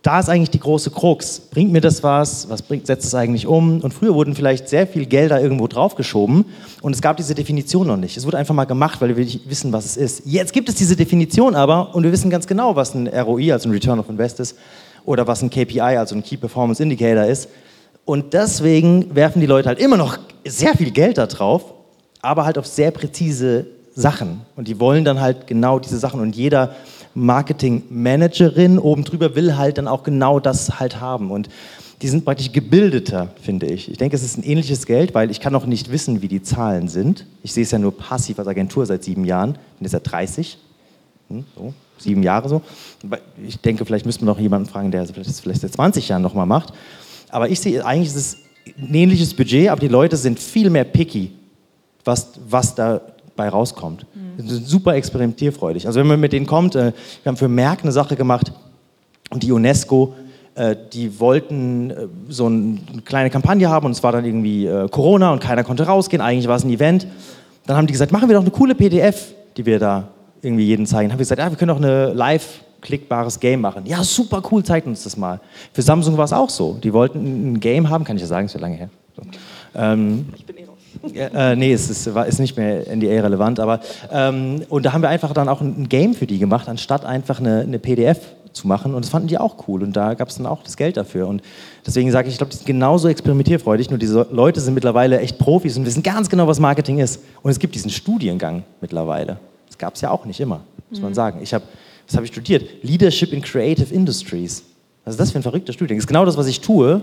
da ist eigentlich die große Krux. Bringt mir das was? Was bringt, setzt es eigentlich um? Und früher wurden vielleicht sehr viel Gelder irgendwo draufgeschoben und es gab diese Definition noch nicht. Es wurde einfach mal gemacht, weil wir nicht wissen, was es ist. Jetzt gibt es diese Definition aber und wir wissen ganz genau, was ein ROI, also ein Return of Invest ist, oder was ein KPI, also ein Key Performance Indicator ist. Und deswegen werfen die Leute halt immer noch sehr viel Geld da drauf, aber halt auf sehr präzise Sachen. Und die wollen dann halt genau diese Sachen. Und jeder Marketing-Managerin oben drüber will halt dann auch genau das halt haben. Und die sind praktisch gebildeter, finde ich. Ich denke, es ist ein ähnliches Geld, weil ich kann noch nicht wissen, wie die Zahlen sind. Ich sehe es ja nur passiv als Agentur seit sieben Jahren. Bin jetzt seit 30. Hm, so, sieben Jahre so. Ich denke, vielleicht müsste man noch jemanden fragen, der das vielleicht seit 20 Jahren nochmal macht. Aber ich sehe, eigentlich ist es ein ähnliches Budget, aber die Leute sind viel mehr picky, was, was dabei rauskommt. Mhm. Super experimentierfreudig. Also wenn man mit denen kommt, äh, wir haben für Merck eine Sache gemacht und die UNESCO, äh, die wollten äh, so eine kleine Kampagne haben und es war dann irgendwie Corona und keiner konnte rausgehen, eigentlich war es ein Event. Dann haben die gesagt, machen wir doch eine coole PDF, die wir da irgendwie jeden zeigen. Dann haben wir gesagt, ja, wir können doch eine live klickbares Game machen. Ja, super cool, zeigt uns das mal. Für Samsung war es auch so. Die wollten ein Game haben, kann ich ja sagen, ist ja lange her. So. Ähm, ich bin äh, nee, es ist, ist nicht mehr NDA-relevant, aber ähm, und da haben wir einfach dann auch ein Game für die gemacht, anstatt einfach eine, eine PDF zu machen und das fanden die auch cool und da gab es dann auch das Geld dafür und deswegen sage ich, ich glaube, die sind genauso experimentierfreudig, nur diese Leute sind mittlerweile echt Profis und wissen ganz genau, was Marketing ist und es gibt diesen Studiengang mittlerweile. Das gab es ja auch nicht immer, muss man mhm. sagen. Ich habe, was habe ich studiert? Leadership in Creative Industries. Was ist das für ein verrückter Studiengang? Das ist genau das, was ich tue,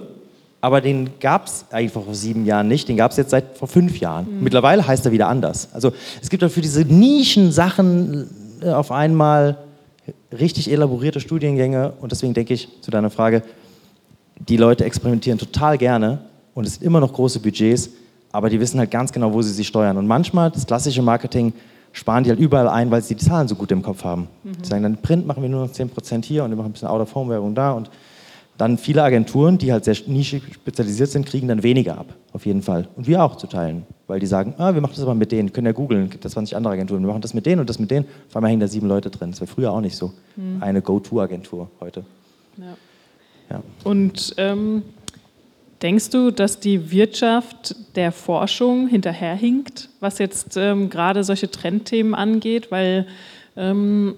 aber den gab es eigentlich vor sieben Jahren nicht, den gab es jetzt seit vor fünf Jahren. Mhm. Mittlerweile heißt er wieder anders. Also es gibt dafür diese Nischen-Sachen äh, auf einmal richtig elaborierte Studiengänge und deswegen denke ich zu deiner Frage, die Leute experimentieren total gerne und es sind immer noch große Budgets, aber die wissen halt ganz genau, wo sie sich steuern. Und manchmal, das klassische Marketing, sparen die halt überall ein, weil sie die Zahlen so gut im Kopf haben. Mhm. Die sagen dann, Print machen wir nur noch 10% hier und wir machen ein bisschen Out-of-Home-Werbung da und dann viele Agenturen, die halt sehr nischig spezialisiert sind, kriegen dann weniger ab, auf jeden Fall. Und wir auch zu teilen, weil die sagen, ah, wir machen das aber mit denen, können ja googeln, gibt es 20 andere Agenturen, wir machen das mit denen und das mit denen. Vor allem hängen da sieben Leute drin. Das war früher auch nicht so. Mhm. Eine Go-To-Agentur heute. Ja. ja. Und ähm, Denkst du, dass die Wirtschaft der Forschung hinterherhinkt, was jetzt ähm, gerade solche Trendthemen angeht? Weil ähm,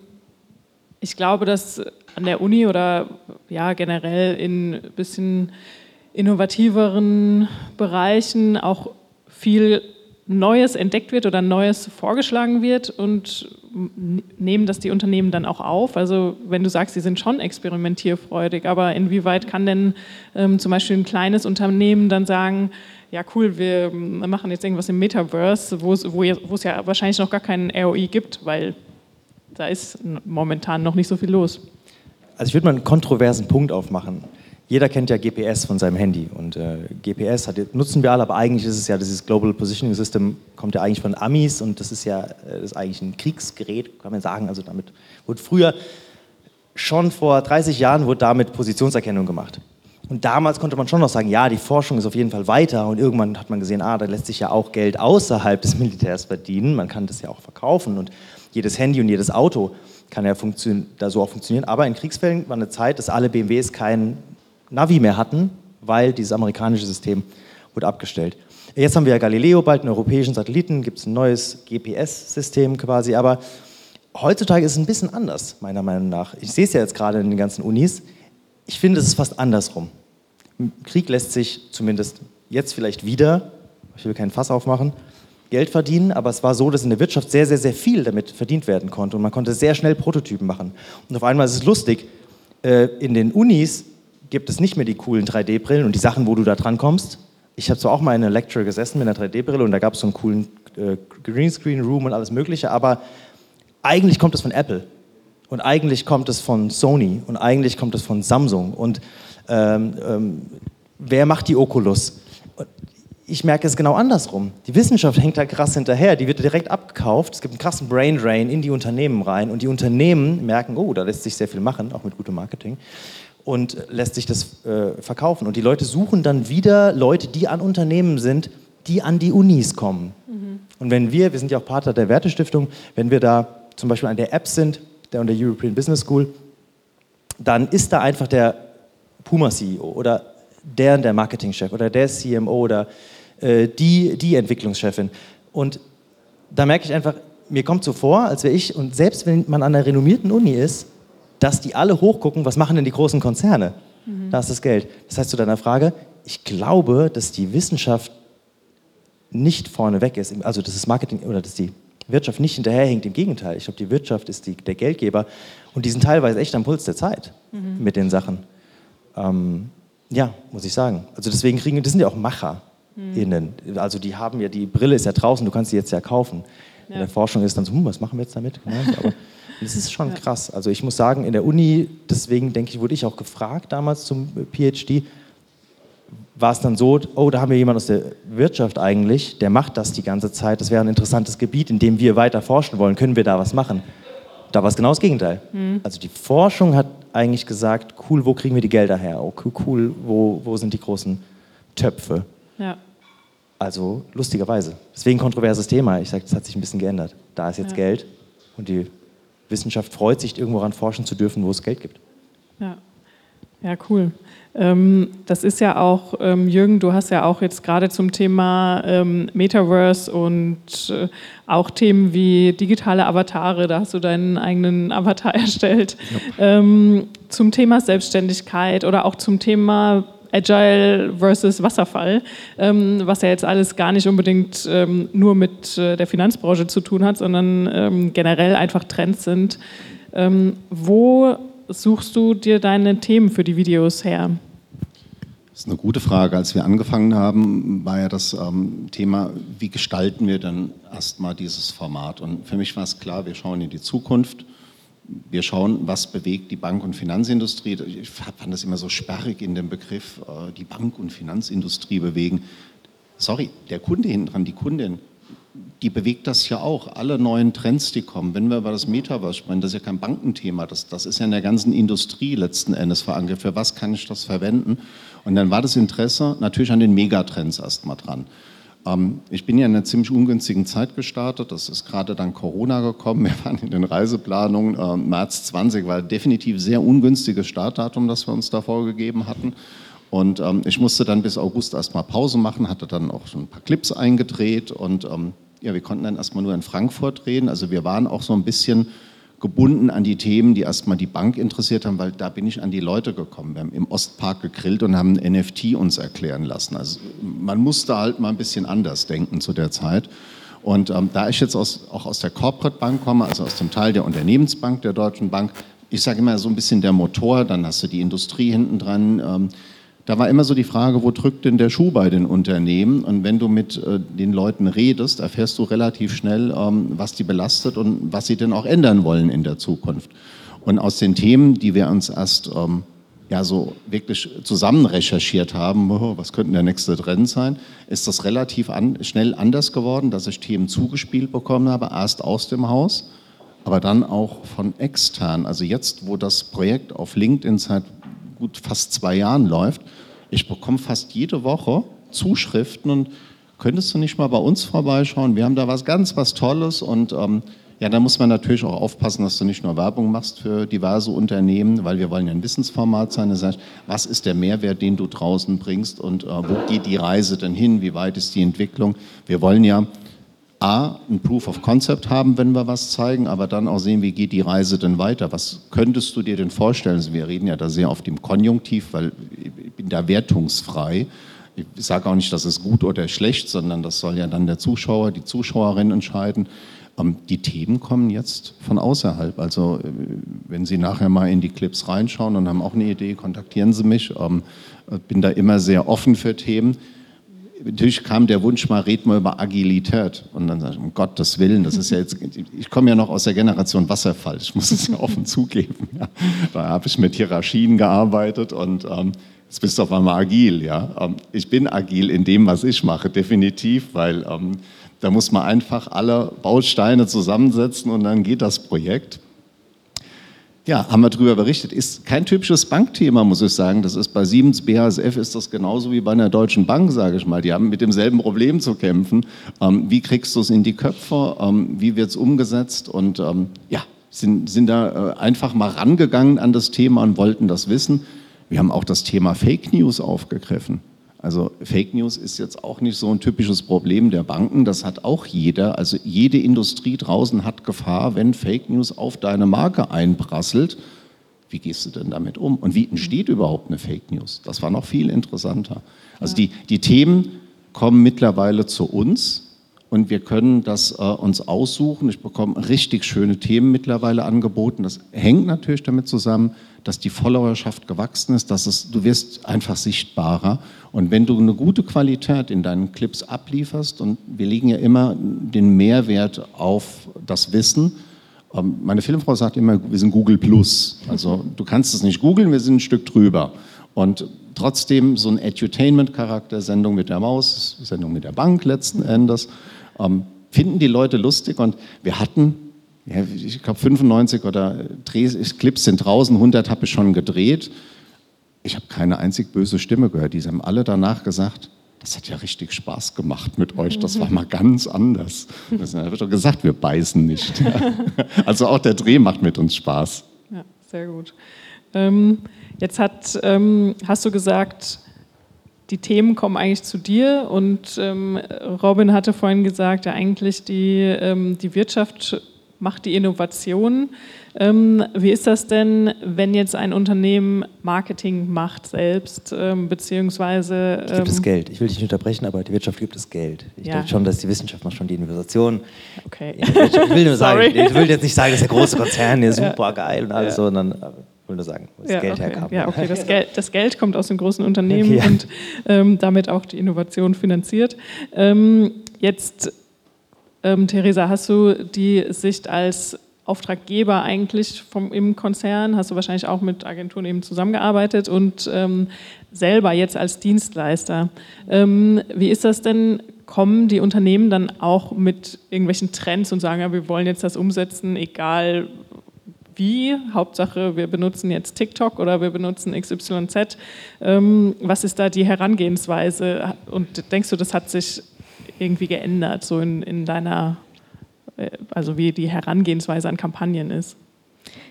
ich glaube, dass an der Uni oder ja generell in ein bisschen innovativeren Bereichen auch viel Neues entdeckt wird oder Neues vorgeschlagen wird und nehmen das die Unternehmen dann auch auf? Also wenn du sagst, sie sind schon experimentierfreudig, aber inwieweit kann denn ähm, zum Beispiel ein kleines Unternehmen dann sagen, ja cool, wir machen jetzt irgendwas im Metaverse, wo es, wo es ja wahrscheinlich noch gar keinen ROI gibt, weil da ist momentan noch nicht so viel los. Also ich würde mal einen kontroversen Punkt aufmachen jeder kennt ja GPS von seinem Handy und äh, GPS hat, nutzen wir alle, aber eigentlich ist es ja dieses Global Positioning System, kommt ja eigentlich von Amis und das ist ja äh, ist eigentlich ein Kriegsgerät, kann man sagen. Also damit wurde früher, schon vor 30 Jahren, wurde damit Positionserkennung gemacht. Und damals konnte man schon noch sagen, ja, die Forschung ist auf jeden Fall weiter und irgendwann hat man gesehen, ah, da lässt sich ja auch Geld außerhalb des Militärs verdienen, man kann das ja auch verkaufen und jedes Handy und jedes Auto kann ja da so auch funktionieren. Aber in Kriegsfällen war eine Zeit, dass alle BMWs keinen Navi mehr hatten, weil dieses amerikanische System wurde abgestellt. Jetzt haben wir ja Galileo, bald einen europäischen Satelliten, gibt es ein neues GPS-System quasi, aber heutzutage ist es ein bisschen anders, meiner Meinung nach. Ich sehe es ja jetzt gerade in den ganzen Unis. Ich finde, es ist fast andersrum. Krieg lässt sich zumindest jetzt vielleicht wieder, ich will keinen Fass aufmachen, Geld verdienen, aber es war so, dass in der Wirtschaft sehr, sehr, sehr viel damit verdient werden konnte und man konnte sehr schnell Prototypen machen. Und auf einmal ist es lustig, äh, in den Unis gibt es nicht mehr die coolen 3D-Brillen und die Sachen, wo du da dran kommst. Ich habe zwar auch mal in einer Lecture gesessen mit einer 3D-Brille und da gab es so einen coolen äh, Greenscreen-Room und alles Mögliche, aber eigentlich kommt es von Apple und eigentlich kommt es von Sony und eigentlich kommt es von Samsung und Ähm, ähm, wer macht die Oculus? Ich merke es genau andersrum. Die Wissenschaft hängt da krass hinterher, die wird direkt abgekauft. Es gibt einen krassen Brain Drain in die Unternehmen rein und die Unternehmen merken, oh, da lässt sich sehr viel machen, auch mit gutem Marketing und lässt sich das äh, verkaufen. Und die Leute suchen dann wieder Leute, die an Unternehmen sind, die an die Unis kommen. Mhm. Und wenn wir, wir sind ja auch Partner der Wertestiftung, wenn wir da zum Beispiel an der App sind, der an der European Business School, dann ist da einfach der Puma-CEO oder der der Marketingchef oder der CMO oder äh, die, die Entwicklungschefin. Und da merke ich einfach, mir kommt so vor, als wäre ich, und selbst wenn man an einer renommierten Uni ist, dass die alle hochgucken, was machen denn die großen Konzerne? Mhm. Da ist das Geld. Das heißt zu deiner Frage, ich glaube, dass die Wissenschaft nicht vorne weg ist, also dass das Marketing oder dass die Wirtschaft nicht hinterherhängt, im Gegenteil. Ich glaube, die Wirtschaft ist die, der Geldgeber und die sind teilweise echt am Puls der Zeit mhm. mit den Sachen. Ähm, ja, muss ich sagen. Also deswegen kriegen, das sind ja auch Macher. Innen. Also die haben ja, die Brille ist ja draußen, du kannst sie jetzt ja kaufen. Ja. In der Forschung ist dann so, hm, was machen wir jetzt damit? Genau, aber das ist schon krass. Also ich muss sagen, in der Uni, deswegen denke ich, wurde ich auch gefragt damals zum PhD, war es dann so, oh, da haben wir jemanden aus der Wirtschaft eigentlich, der macht das die ganze Zeit, das wäre ein interessantes Gebiet, in dem wir weiter forschen wollen, können wir da was machen? Da war es genau das Gegenteil. Mhm. Also die Forschung hat eigentlich gesagt, cool, wo kriegen wir die Gelder her? Oh, cool, wo, wo sind die großen Töpfe? Ja. Also lustigerweise. Deswegen kontroverses Thema. Ich sage, das hat sich ein bisschen geändert. Da ist jetzt ja. Geld und die Wissenschaft freut sich, irgendwo ran forschen zu dürfen, wo es Geld gibt. Ja, ja cool. Ähm, das ist ja auch, ähm, Jürgen, du hast ja auch jetzt gerade zum Thema ähm, Metaverse und äh, auch Themen wie digitale Avatare, da hast du deinen eigenen Avatar erstellt, ja. zum Thema Selbstständigkeit oder auch zum Thema Agile versus Wasserfall, ähm, was ja jetzt alles gar nicht unbedingt ähm, nur mit äh, der Finanzbranche zu tun hat, sondern ähm, generell einfach Trends sind. Ähm, wo suchst du dir deine Themen für die Videos her? Das ist eine gute Frage. Als wir angefangen haben, war ja das ähm, Thema, wie gestalten wir denn erstmal dieses Format? Und für mich war es klar, wir schauen in die Zukunft wir schauen, was bewegt die Bank- und Finanzindustrie. Ich fand das immer so sperrig in dem Begriff, äh, die Bank- und Finanzindustrie bewegen. Sorry, der Kunde hinten dran, die Kundin, die bewegt das ja auch. Alle neuen Trends, die kommen. Wenn wir über das Metaverse sprechen, das ist ja kein Bankenthema, das, das ist ja in der ganzen Industrie letzten Endes verankert. Für was kann ich das verwenden? Und dann war das Interesse natürlich an den Megatrends erstmal dran. Ähm, ich bin ja in einer ziemlich ungünstigen Zeit gestartet. Das ist gerade dann Corona gekommen. Wir waren in den Reiseplanungen. Ähm, März 20 war definitiv sehr ungünstiges Startdatum, das wir uns da vorgegeben hatten. Und ähm, ich musste dann bis August erstmal Pause machen, hatte dann auch so ein paar Clips eingedreht und ja, wir konnten dann erstmal nur in Frankfurt reden. Also wir waren auch so ein bisschen gebunden an die Themen, die erstmal die Bank interessiert haben, weil da bin ich an die Leute gekommen. Wir haben im Ostpark gegrillt und haben ein NFT uns erklären lassen. Also man musste halt mal ein bisschen anders denken zu der Zeit. Und ähm, da ich jetzt aus, auch aus der Corporate Bank komme, also aus dem Teil der Unternehmensbank der Deutschen Bank, ich sage immer so ein bisschen der Motor, dann hast du die Industrie hinten dran. Ähm, da war immer so die Frage, wo drückt denn der Schuh bei den Unternehmen? Und wenn du mit äh, den Leuten redest, erfährst du relativ schnell, ähm, was die belastet und was sie denn auch ändern wollen in der Zukunft. Und aus den Themen, die wir uns erst ähm, ja so wirklich zusammen recherchiert haben, oh, was könnte der nächste Trend sein, ist das relativ an, schnell anders geworden, dass ich Themen zugespielt bekommen habe, erst aus dem Haus, aber dann auch von extern. Also jetzt, wo das Projekt auf LinkedIn seit gut fast zwei Jahren läuft. Ich bekomme fast jede Woche Zuschriften und könntest du nicht mal bei uns vorbeischauen? Wir haben da was ganz, was Tolles und ähm, ja, da muss man natürlich auch aufpassen, dass du nicht nur Werbung machst für diverse Unternehmen, weil wir wollen ja ein Wissensformat sein. Das heißt, was ist der Mehrwert, den du draußen bringst und äh, wo geht die Reise denn hin? Wie weit ist die Entwicklung? Wir wollen ja A, ein Proof of Concept haben, wenn wir was zeigen, aber dann auch sehen, wie geht die Reise denn weiter? Was könntest du dir denn vorstellen? Also wir reden ja da sehr auf dem Konjunktiv, weil ich bin da wertungsfrei. Ich sage auch nicht, dass es gut oder schlecht, sondern das soll ja dann der Zuschauer, die Zuschauerin entscheiden. Ähm, die Themen kommen jetzt von außerhalb. Also äh, wenn Sie nachher mal in die Clips reinschauen und haben auch eine Idee, kontaktieren Sie mich. Ähm, bin da immer sehr offen für Themen natürlich kam der Wunsch mal, red mal über Agilität. Und dann sage ich, um Gottes Willen, das ist ja jetzt, ich komme ja noch aus der Generation Wasserfall, ich muss es ja offen zugeben. Ja. Da habe ich mit Hierarchien gearbeitet und ähm, Jetzt bist du auf einmal agil, ja. Ähm, ich bin agil in dem, was ich mache, definitiv, weil ähm, da muss man einfach alle Bausteine zusammensetzen und dann geht das Projekt. Ja, haben wir darüber berichtet. Ist kein typisches Bankthema, muss ich sagen. Das ist bei Siemens BASF ist das genauso wie bei einer Deutschen Bank, sage ich mal. Die haben mit demselben Problem zu kämpfen. Ähm, wie kriegst du es in die Köpfe? Ähm, wie wird es umgesetzt? Und ähm, ja, sind, sind da äh, einfach mal rangegangen an das Thema und wollten das wissen. Wir haben auch das Thema Fake News aufgegriffen. Also Fake News ist jetzt auch nicht so ein typisches Problem der Banken, das hat auch jeder. Also jede Industrie draußen hat Gefahr, wenn Fake News auf deine Marke einprasselt. Wie gehst du denn damit um? Und wie entsteht überhaupt eine Fake News? Das war noch viel interessanter. Also die, die Themen kommen mittlerweile zu uns und wir können das äh, uns aussuchen. Ich bekomme richtig schöne Themen mittlerweile angeboten. Das hängt natürlich damit zusammen, dass die Followerschaft gewachsen ist, dass es, du wirst einfach sichtbarer. Und wenn du eine gute Qualität in deinen Clips ablieferst, und wir legen ja immer den Mehrwert auf das Wissen, ähm, meine Filmfrau sagt immer, wir sind Google Plus. Also du kannst es nicht googeln, wir sind ein Stück drüber. Und trotzdem so ein Edutainment-Charakter, Sendung mit der Maus, Sendung mit der Bank letzten Endes, ähm, finden die Leute lustig. Und wir hatten, ja, ich glaube 95 oder Drehs, Clips sind draußen, 100 habe ich schon gedreht. Ich habe keine einzig böse Stimme gehört. Die haben alle danach gesagt, das hat ja richtig Spaß gemacht mit euch. Das war mal ganz anders. Das wird doch gesagt, wir beißen nicht. Also auch der Dreh macht mit uns Spaß. Ja, sehr gut. Ähm, jetzt hat, ähm, hast du gesagt, die Themen kommen eigentlich zu dir und ähm, Robin hatte vorhin gesagt, ja eigentlich die, ähm, die Wirtschaft macht die Innovation. Ähm, wie ist das denn, wenn jetzt ein Unternehmen Marketing macht selbst, ähm, beziehungsweise... Ähm gibt es Geld. Ich will dich nicht unterbrechen, aber die Wirtschaft gibt es Geld. Ich ja. denke schon, dass die Wissenschaft macht schon die Innovation. Okay. Ich will nur sagen, ich will jetzt nicht sagen, dass der große Konzern hier super geil und alles, ja. sondern ich will nur sagen, wo das ja, Geld okay. herkam. Ja, okay, das Geld, das Geld kommt aus den großen Unternehmen ja. und ähm, damit auch die Innovation finanziert. Ähm, jetzt, ähm, Theresa, hast du die Sicht als Auftraggeber eigentlich vom, im Konzern, hast du wahrscheinlich auch mit Agenturen eben zusammengearbeitet und ähm, selber jetzt als Dienstleister. Ähm, wie ist das denn? Kommen die Unternehmen dann auch mit irgendwelchen Trends und sagen, ja, wir wollen jetzt das umsetzen, egal wie. Hauptsache, wir benutzen jetzt TikTok oder wir benutzen XYZ. Ähm, was ist da die Herangehensweise? Und denkst du, das hat sich irgendwie geändert, so in, in deiner, äh, also wie die Herangehensweise an Kampagnen ist?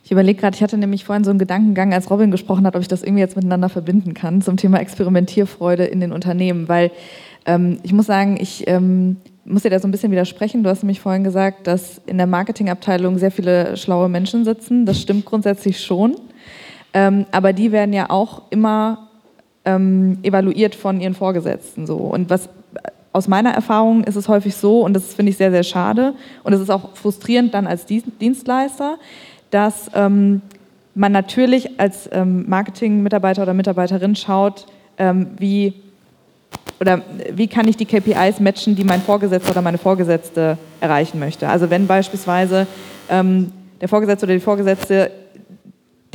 Ich überlege gerade, ich hatte nämlich vorhin so einen Gedankengang, als Robin gesprochen hat, ob ich das irgendwie jetzt miteinander verbinden kann zum Thema Experimentierfreude in den Unternehmen, weil ähm, ich muss sagen, ich ähm, muss dir da so ein bisschen widersprechen. Du hast nämlich vorhin gesagt, dass in der Marketingabteilung sehr viele schlaue Menschen sitzen. Das stimmt grundsätzlich schon. Ähm, aber die werden ja auch immer ähm, evaluiert von ihren Vorgesetzten. So. Und was aus meiner Erfahrung ist es häufig so, und das finde ich sehr, sehr schade, und es ist auch frustrierend dann als Dienstleister, dass ähm, man natürlich als ähm, Marketing-Mitarbeiter oder Mitarbeiterin schaut, ähm, wie oder wie kann ich die KPIs matchen, die mein Vorgesetzter oder meine Vorgesetzte erreichen möchte. Also wenn beispielsweise ähm, der Vorgesetzte oder die Vorgesetzte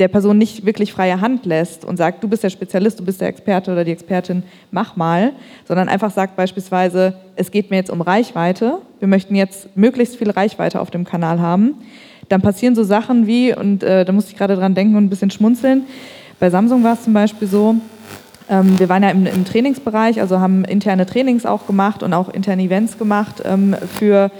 der Person nicht wirklich freie Hand lässt und sagt, du bist der Spezialist, du bist der Experte oder die Expertin, mach mal, sondern einfach sagt beispielsweise, es geht mir jetzt um Reichweite, wir möchten jetzt möglichst viel Reichweite auf dem Kanal haben, dann passieren so Sachen wie, und äh, da musste ich gerade dran denken und ein bisschen schmunzeln, bei Samsung war es zum Beispiel so, ähm, wir waren ja im, im, Trainingsbereich, also haben interne Trainings auch gemacht und auch interne Events gemacht ähm, für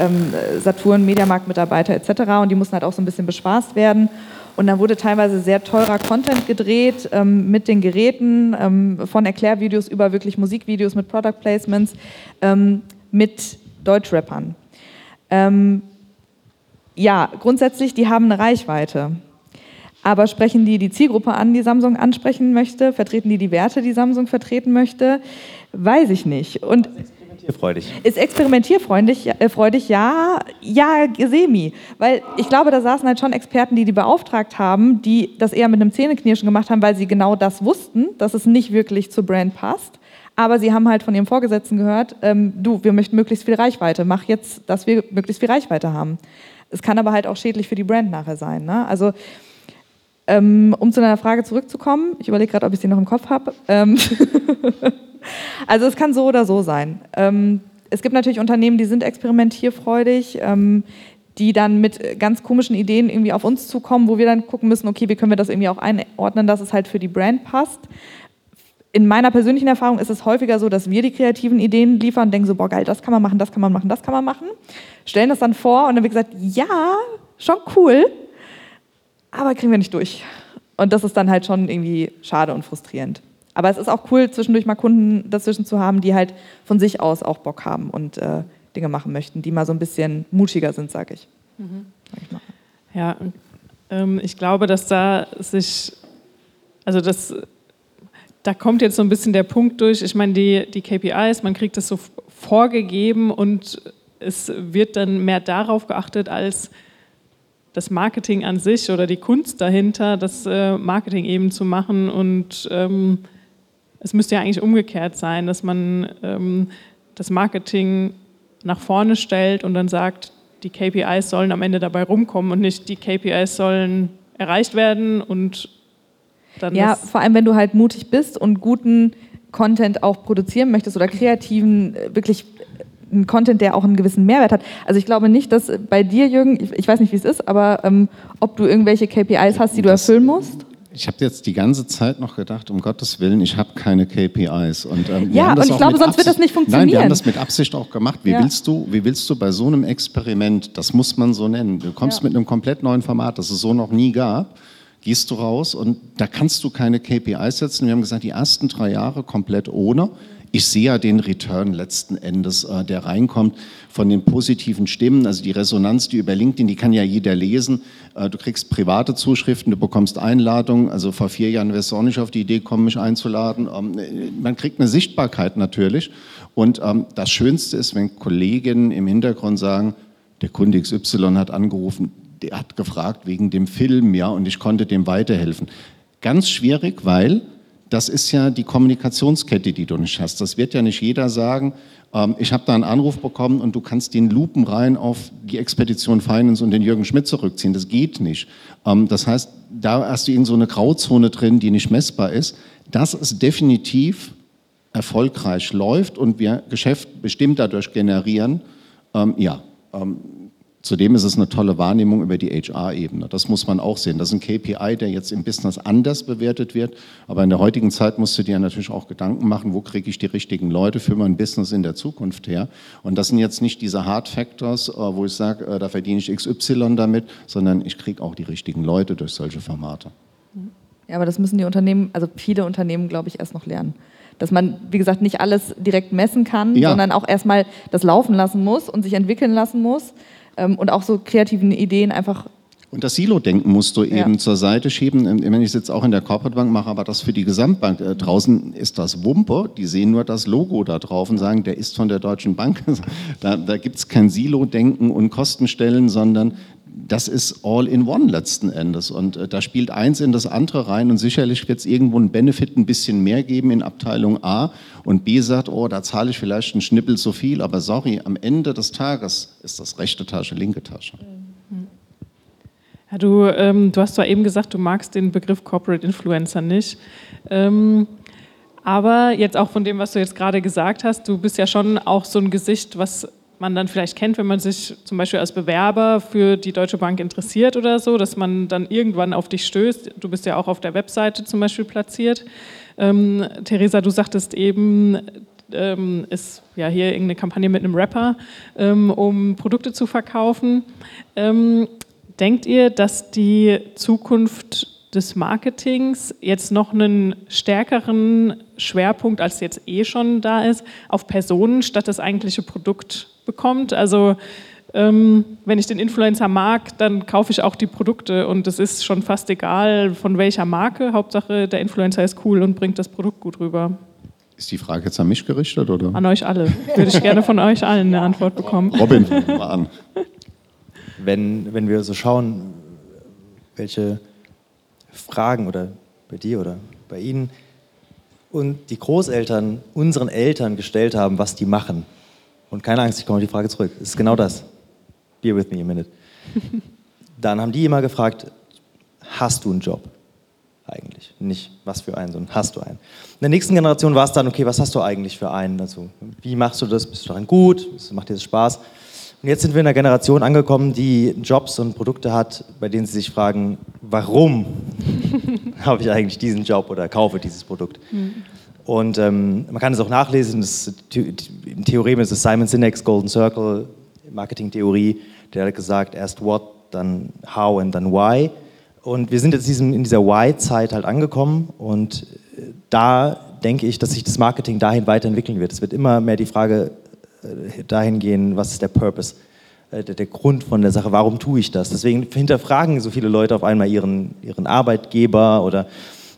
ähm, Saturn, Mediamarkt-Mitarbeiter etc. Und die mussten halt auch so ein bisschen bespaßt werden. Und dann wurde teilweise sehr teurer Content gedreht ähm, mit den Geräten, ähm, von Erklärvideos über wirklich Musikvideos mit Product Placements, ähm, mit Deutschrappern. ja, grundsätzlich, die haben eine Reichweite. Aber sprechen die die Zielgruppe an, die Samsung ansprechen möchte? Vertreten die die Werte, die Samsung vertreten möchte? Weiß ich nicht. Und experimentierfreudig. Ist experimentierfreudig, äh, freudig, ja, ja, semi. Weil ich glaube, da saßen halt schon Experten, die die beauftragt haben, die das eher mit einem Zähneknirschen gemacht haben, weil sie genau das wussten, dass es nicht wirklich zur Brand passt. Aber sie haben halt von ihrem Vorgesetzten gehört, ähm, du, wir möchten möglichst viel Reichweite, mach jetzt, dass wir möglichst viel Reichweite haben. Es kann aber halt auch schädlich für die Brand nachher sein. Ne? Also Ähm, um zu deiner Frage zurückzukommen, ich überlege gerade, ob ich sie noch im Kopf habe. Also es kann so oder so sein. Ähm, es gibt natürlich Unternehmen, die sind experimentierfreudig, ähm, die dann mit ganz komischen Ideen irgendwie auf uns zukommen, wo wir dann gucken müssen, okay, wie können wir das irgendwie auch einordnen, dass es halt für die Brand passt. In meiner persönlichen Erfahrung ist es häufiger so, dass wir die kreativen Ideen liefern und denken so, boah geil, das kann man machen, das kann man machen, das kann man machen. Stellen das dann vor und dann wird gesagt, ja, schon cool, aber kriegen wir nicht durch. Und das ist dann halt schon irgendwie schade und frustrierend. Aber es ist auch cool, zwischendurch mal Kunden dazwischen zu haben, die halt von sich aus auch Bock haben und äh, Dinge machen möchten, die mal so ein bisschen mutiger sind, sage ich. Mhm. Sag ich ja, ähm, ich glaube, dass da sich, also das, da kommt jetzt so ein bisschen der Punkt durch. Ich meine, die, die KPIs, man kriegt das so vorgegeben und es wird dann mehr darauf geachtet als das Marketing an sich oder die Kunst dahinter, das äh, Marketing eben zu machen. Und ähm, es müsste ja eigentlich umgekehrt sein, dass man ähm, das Marketing nach vorne stellt und dann sagt, die KPIs sollen am Ende dabei rumkommen und nicht die KPIs sollen erreicht werden und dann. Ja, vor allem wenn du halt mutig bist und guten Content auch produzieren möchtest oder kreativen, äh, wirklich einen Content, der auch einen gewissen Mehrwert hat. Also ich glaube nicht, dass bei dir, Jürgen, ich, weiß nicht, wie es ist, aber ähm, ob du irgendwelche KPIs hast, die du erfüllen musst? Ich habe jetzt die ganze Zeit noch gedacht, um Gottes Willen, ich habe keine KPIs. Und, ähm, ja, und ich glaube, sonst wird das nicht funktionieren. Nein, wir haben das mit Absicht auch gemacht. Wie, ja. willst, du, wie willst du bei so einem Experiment, das muss man so nennen, du kommst ja. mit einem komplett neuen Format, das es so noch nie gab, gehst du raus und da kannst du keine KPIs setzen. Wir haben gesagt, die ersten drei Jahre komplett ohne ich sehe ja den Return letzten Endes, äh, der reinkommt von den positiven Stimmen. Also die Resonanz, die über LinkedIn, die kann ja jeder lesen. Äh, du kriegst private Zuschriften, du bekommst Einladungen. Also vor vier Jahren wärst du auch nicht auf die Idee gekommen, mich einzuladen. Ähm, man kriegt eine Sichtbarkeit natürlich. Und ähm, das Schönste ist, wenn Kolleginnen im Hintergrund sagen, der Kunde XY hat angerufen, der hat gefragt wegen dem Film, ja, und ich konnte dem weiterhelfen. Ganz schwierig, weil das ist ja die Kommunikationskette, die du nicht hast. Das wird ja nicht jeder sagen, ähm, ich habe da einen Anruf bekommen und du kannst den Lupen rein auf die Expedition Finance und den Jürgen Schmidt zurückziehen. Das geht nicht. Ähm, das heißt, da hast du in so eine Grauzone drin, die nicht messbar ist. Dass es definitiv erfolgreich läuft und wir Geschäft bestimmt dadurch generieren, ähm, ja, ähm, Zudem ist es eine tolle Wahrnehmung über die HR-Ebene. Das muss man auch sehen. Das ist ein KPI, der jetzt im Business anders bewertet wird. Aber in der heutigen Zeit musst du dir natürlich auch Gedanken machen, wo kriege ich die richtigen Leute für mein Business in der Zukunft her. Und das sind jetzt nicht diese Hard Factors, äh, wo ich sage, äh, da verdiene ich XY damit, sondern ich kriege auch die richtigen Leute durch solche Formate. Ja, aber das müssen die Unternehmen, also viele Unternehmen, glaube ich, erst noch lernen dass man, wie gesagt, nicht alles direkt messen kann, ja. sondern auch erstmal das laufen lassen muss und sich entwickeln lassen muss und auch so kreativen Ideen einfach und das Silo-Denken musst du eben ja. zur Seite schieben. Ähm, wenn ich jetzt auch in der Corporate Bank mache, aber das für die Gesamtbank. Äh, draußen ist das Wumpe, die sehen nur das Logo da drauf und sagen, der ist von der Deutschen Bank. da da gibt es kein Silo-Denken und Kostenstellen, sondern das ist all in one letzten Endes. Und äh, da spielt eins in das andere rein und sicherlich wird es irgendwo einen Benefit ein bisschen mehr geben in Abteilung A und B sagt, oh, da zahle ich vielleicht einen Schnippel zu viel, aber sorry, am Ende des Tages ist das rechte Tasche, linke Tasche. Ja, du, ähm, du hast zwar eben gesagt, du magst den Begriff Corporate Influencer nicht. Ähm, aber jetzt auch von dem, was du jetzt gerade gesagt hast, du bist ja schon auch so ein Gesicht, was man dann vielleicht kennt, wenn man sich zum Beispiel als Bewerber für die Deutsche Bank interessiert oder so, dass man dann irgendwann auf dich stößt. Du bist ja auch auf der Webseite zum Beispiel platziert. Ähm, Theresa, du sagtest eben, ähm, ist ja hier irgendeine Kampagne mit einem Rapper, ähm, um Produkte zu verkaufen. Ähm, denkt ihr, dass die Zukunft des Marketings jetzt noch einen stärkeren Schwerpunkt, als jetzt eh schon da ist, auf Personen statt das eigentliche Produkt bekommt. Also ähm, wenn ich den Influencer mag, dann kaufe ich auch die Produkte und es ist schon fast egal, von welcher Marke. Hauptsache, der Influencer ist cool und bringt das Produkt gut rüber. Ist die Frage jetzt an mich gerichtet oder? An euch alle. Würde ich gerne von euch allen eine Antwort bekommen. Robin, mal an. Wenn, wenn wir so schauen, welche Fragen oder bei dir oder bei Ihnen und die Großeltern unseren Eltern gestellt haben, was die machen, und keine Angst, ich komme auf die Frage zurück. Es ist genau das. Be with me a minute. Dann haben die immer gefragt, hast du einen Job? Eigentlich. Nicht was für einen, sondern hast du einen. In der nächsten Generation war es dann, okay, was hast du eigentlich für einen? Also, wie machst du das? Bist du daran gut? Macht dir das Spaß? Und jetzt sind wir in einer Generation angekommen, die Jobs und Produkte hat, bei denen sie sich fragen, warum habe ich eigentlich diesen Job oder kaufe dieses Produkt? Mhm. Und ähm, man kann es auch nachlesen, das, im Theorem ist es Simon Sinek's Golden Circle, Marketingtheorie, der hat gesagt, erst what, dann how und dann why. Und wir sind jetzt in dieser Why-Zeit halt angekommen und äh, da denke ich, dass sich das Marketing dahin weiterentwickeln wird. Es wird immer mehr die Frage dahin gehen, was ist der Purpose, äh, der, der, Grund von der Sache, warum tue ich das? Deswegen hinterfragen so viele Leute auf einmal ihren, ihren Arbeitgeber oder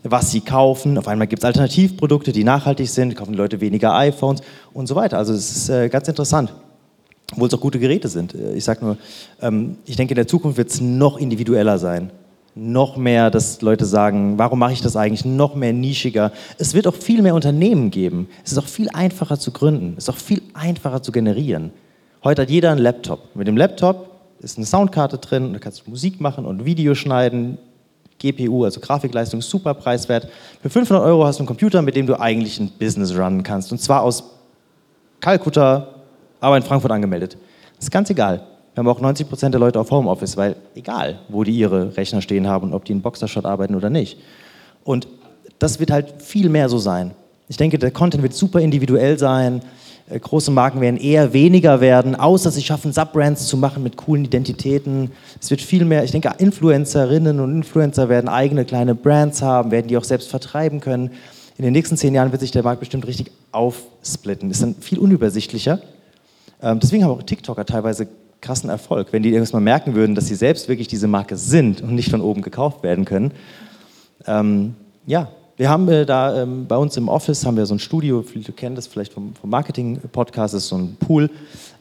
was sie kaufen. Auf einmal gibt es Alternativprodukte, die nachhaltig sind, kaufen die Leute weniger iPhones und so weiter. Also es ist äh, ganz interessant, obwohl es auch gute Geräte sind. Äh, ich sage nur, ähm, ich denke, in der Zukunft wird es noch individueller sein. Noch mehr, dass Leute sagen, warum mache ich das eigentlich? Noch mehr nischiger. Es wird auch viel mehr Unternehmen geben. Es ist auch viel einfacher zu gründen. Es ist auch viel einfacher zu generieren. Heute hat jeder einen Laptop. Mit dem Laptop ist eine Soundkarte drin, da kannst du Musik machen und Video schneiden, GPU, also Grafikleistung, super preiswert. Für 500 Euro hast du einen Computer, mit dem du eigentlich ein Business runnen kannst. Und zwar aus Kalkutta, aber in Frankfurt angemeldet. Das ist ganz egal. Wir haben auch 90 Prozent der Leute auf Homeoffice, weil egal, wo die ihre Rechner stehen haben und ob die in Boxershot arbeiten oder nicht. Und das wird halt viel mehr so sein. Ich denke, der Content wird super individuell sein. Äh, große Marken werden eher weniger werden, außer sie schaffen Subbrands zu machen mit coolen Identitäten. Es wird viel mehr, ich denke, Influencerinnen und Influencer werden eigene kleine Brands haben, werden die auch selbst vertreiben können. In den nächsten zehn Jahren wird sich der Markt bestimmt richtig aufsplitten. Ist dann viel unübersichtlicher. Ähm, deswegen haben auch TikToker teilweise krassen Erfolg. Wenn die irgendwann mal merken würden, dass sie selbst wirklich diese Marke sind und nicht von oben gekauft werden können. Ähm, ja, wir haben äh, da ähm, bei uns im Office haben wir so ein Studio, viele kennen das vielleicht vom, vom Marketing-Podcast, ist so ein Pool.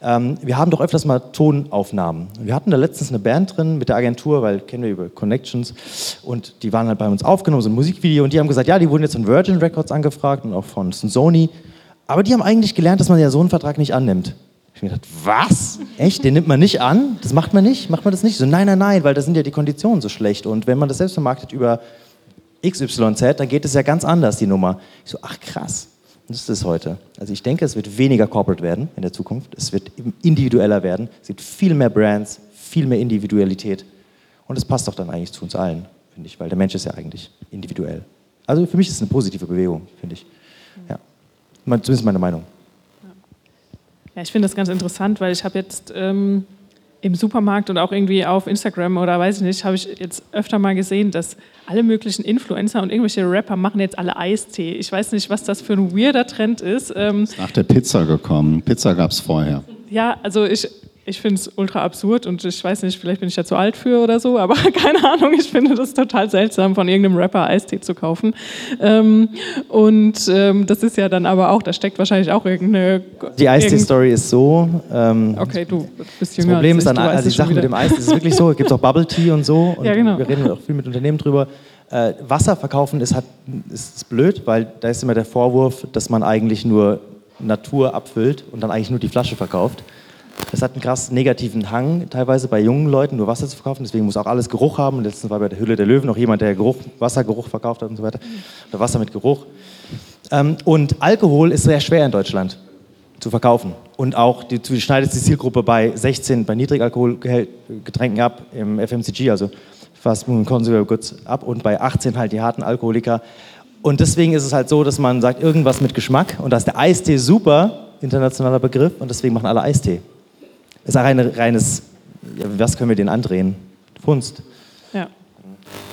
Ähm, wir haben doch öfters mal Tonaufnahmen. Wir hatten da letztens eine Band drin mit der Agentur, weil kennen wir über Connections und die waren halt bei uns aufgenommen, so ein Musikvideo und die haben gesagt, ja, die wurden jetzt von Virgin Records angefragt und auch von Sony, aber die haben eigentlich gelernt, dass man ja so einen Vertrag nicht annimmt. Habe gedacht, was? Echt? Den nimmt man nicht an? Das macht man nicht? Macht man das nicht? So, nein, nein, nein, weil da sind ja die Konditionen so schlecht und wenn man das selbst vermarktet über XYZ, dann geht es ja ganz anders, die Nummer. Ich so, ach krass, das ist es heute. Also ich denke, es wird weniger corporate werden in der Zukunft. Es wird individueller werden. Es gibt viel mehr Brands, viel mehr Individualität. Und es passt doch dann eigentlich zu uns allen, finde ich, weil der Mensch ist ja eigentlich individuell. Also für mich ist es eine positive Bewegung, finde ich. Ja. Zumindest meine Meinung. Ja, ich finde das ganz interessant, weil ich habe jetzt ähm, im Supermarkt und auch irgendwie auf Instagram oder weiß ich nicht, habe ich jetzt öfter mal gesehen, dass alle möglichen Influencer und irgendwelche Rapper machen jetzt alle Eistee. Ich weiß nicht, was das für ein weirder Trend ist. Ähm, ist nach der Pizza gekommen. Pizza gab es vorher. Ja, also ich, ich finde es ultra absurd und ich weiß nicht, vielleicht bin ich ja zu alt für oder so, aber keine Ahnung, ich finde das total seltsam, von irgendeinem Rapper Eistee zu kaufen. Ähm, und ähm, das ist ja dann aber auch, da steckt wahrscheinlich auch irgendeine. Die Eistee-Story ist so. Ähm, okay, du bist jünger. Das Problem ist dann, also die Sache mit dem Eis, ist wirklich so, es gibt auch Bubble Tea und so. Und ja, genau. Wir reden auch viel mit Unternehmen drüber. Äh, Wasser verkaufen ist, hat, ist blöd, weil da ist immer der Vorwurf, dass man eigentlich nur Natur abfüllt und dann eigentlich nur die Flasche verkauft. Das hat einen krass negativen Hang, teilweise bei jungen Leuten nur Wasser zu verkaufen. Deswegen muss auch alles Geruch haben. Letztens war bei der Hülle der Löwen noch jemand, der Geruch, Wassergeruch verkauft hat und so weiter. Oder Wasser mit Geruch. Ähm, und Alkohol ist sehr schwer in Deutschland zu verkaufen. Und auch, die, du schneidest die Zielgruppe bei 16 bei Niedrigalkoholgetränken ab, im FMCG, also Fast Moving Consumer Goods ab, und bei 18 halt die harten Alkoholiker. Und deswegen ist es halt so, dass man sagt, irgendwas mit Geschmack. Und da ist der Eistee super, internationaler Begriff, und deswegen machen alle Eistee. Ist ein reines, ja, was können wir den andrehen? Kunst. Ja.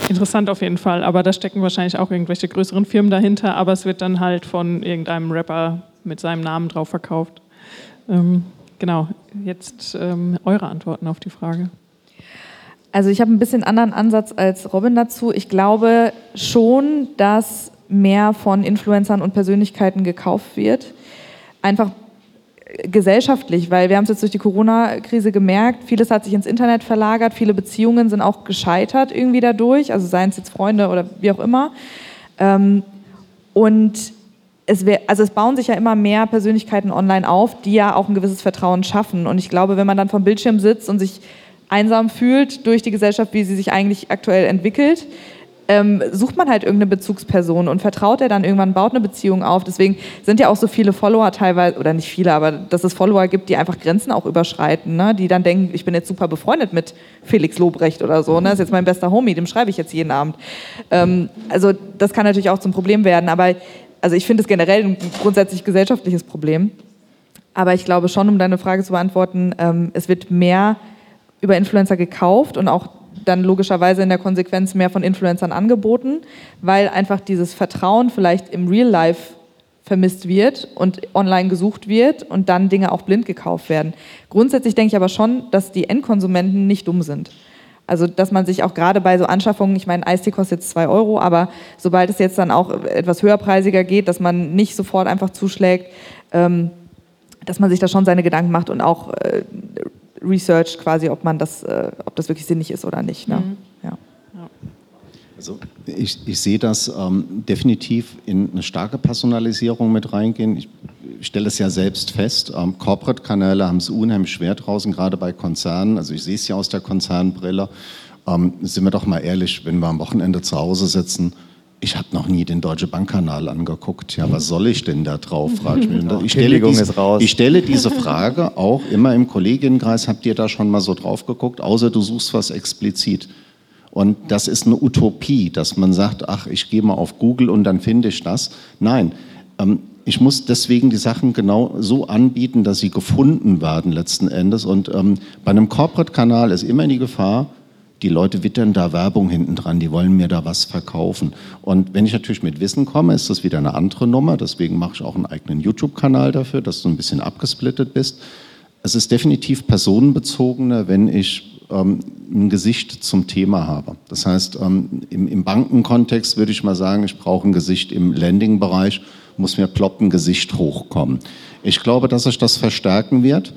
Interessant auf jeden Fall, aber da stecken wahrscheinlich auch irgendwelche größeren Firmen dahinter, aber es wird dann halt von irgendeinem Rapper mit seinem Namen drauf verkauft. Ähm, genau, jetzt ähm, eure Antworten auf die Frage. Also ich habe ein bisschen anderen Ansatz als Robin dazu. Ich glaube schon, dass mehr von Influencern und Persönlichkeiten gekauft wird. Einfach gesellschaftlich, weil wir haben es jetzt durch die Corona-Krise gemerkt, vieles hat sich ins Internet verlagert, viele Beziehungen sind auch gescheitert irgendwie dadurch, also seien es jetzt Freunde oder wie auch immer. Ähm, und es, wär, also es bauen sich ja immer mehr Persönlichkeiten online auf, die ja auch ein gewisses Vertrauen schaffen. Und ich glaube, wenn man dann vom Bildschirm sitzt und sich einsam fühlt durch die Gesellschaft, wie sie sich eigentlich aktuell entwickelt, ähm, sucht man halt irgendeine Bezugsperson und vertraut er dann irgendwann, baut eine Beziehung auf. Deswegen sind ja auch so viele Follower teilweise, oder nicht viele, aber dass es Follower gibt, die einfach Grenzen auch überschreiten, ne? die dann denken, ich bin jetzt super befreundet mit Felix Lobrecht oder so, ne? das ist jetzt mein bester Homie, dem schreibe ich jetzt jeden Abend. Ähm, also das kann natürlich auch zum Problem werden, aber also ich finde es generell ein grundsätzlich gesellschaftliches Problem. Aber ich glaube schon, um deine Frage zu beantworten, ähm, es wird mehr über Influencer gekauft und auch dann logischerweise in der Konsequenz mehr von Influencern angeboten, weil einfach dieses Vertrauen vielleicht im Real Life vermisst wird und online gesucht wird und dann Dinge auch blind gekauft werden. Grundsätzlich denke ich aber schon, dass die Endkonsumenten nicht dumm sind. Also, dass man sich auch gerade bei so Anschaffungen, ich meine, Eistee kostet jetzt 2 Euro, aber sobald es jetzt dann auch etwas höherpreisiger geht, dass man nicht sofort einfach zuschlägt, ähm, dass man sich da schon seine Gedanken macht und auch äh, researcht quasi, ob man das, äh, ob das wirklich sinnig ist oder nicht. Ne? Mhm. Ja. Also ich, ich, sehe das ähm, definitiv in eine starke Personalisierung mit reingehen. Ich, ich stelle es ja selbst fest. Ähm, Corporate-Kanäle haben es unheimlich schwer draußen, gerade bei Konzernen. Also ich sehe es ja aus der Konzernbrille. Ähm, sind wir doch mal ehrlich, wenn wir am Wochenende zu Hause sitzen, ich habe noch nie den Deutsche Bankkanal angeguckt. Ja, was soll ich denn da drauf? Frage ich mich. Ich stelle, diese, ich stelle diese Frage auch immer im Kolleginnenkreis. Habt ihr da schon mal so drauf geguckt? Außer du suchst was explizit. Und das ist eine Utopie, dass man sagt, ach, ich gehe mal auf Google und dann finde ich das. Nein, ähm, ich muss deswegen die Sachen genau so anbieten, dass sie gefunden werden letzten Endes. Und ähm, bei einem Corporate-Kanal ist immer die Gefahr, die Leute wittern da Werbung hinten dran, die wollen mir da was verkaufen. Und wenn ich natürlich mit Wissen komme, ist das wieder eine andere Nummer. Deswegen mache ich auch einen eigenen YouTube-Kanal dafür, dass du ein bisschen abgesplittet bist. Es ist definitiv personenbezogener, wenn ich ähm, ein Gesicht zum Thema habe. Das heißt, ähm, im, im Bankenkontext würde ich mal sagen, ich brauche ein Gesicht im Landing-Bereich, muss mir ploppen Gesicht hochkommen. Ich glaube, dass sich das verstärken wird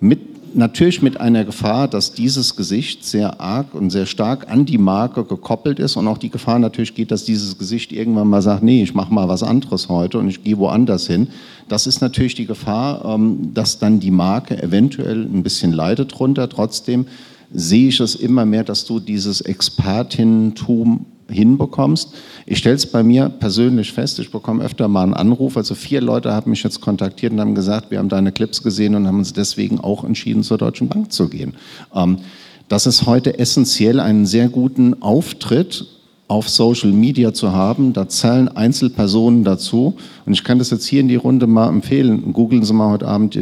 mit natürlich mit einer Gefahr, dass dieses Gesicht sehr arg und sehr stark an die Marke gekoppelt ist und auch die Gefahr natürlich geht, dass dieses Gesicht irgendwann mal sagt, nee, ich mache mal was anderes heute und ich gehe woanders hin. Das ist natürlich die Gefahr, ähm, dass dann die Marke eventuell ein bisschen leidet drunter. Trotzdem sehe ich es immer mehr, dass du dieses Expertinnentum hinbekommst. Ich stelle es bei mir persönlich fest, ich bekomme öfter mal einen Anruf. Also vier Leute haben mich jetzt kontaktiert und haben gesagt, wir haben deine Clips gesehen und haben uns deswegen auch entschieden, zur Deutschen Bank zu gehen. Ähm, das ist heute essentiell, einen sehr guten Auftritt auf Social Media zu haben. Da zählen Einzelpersonen dazu. Und ich kann das jetzt hier in die Runde mal empfehlen. Googeln Sie mal heute Abend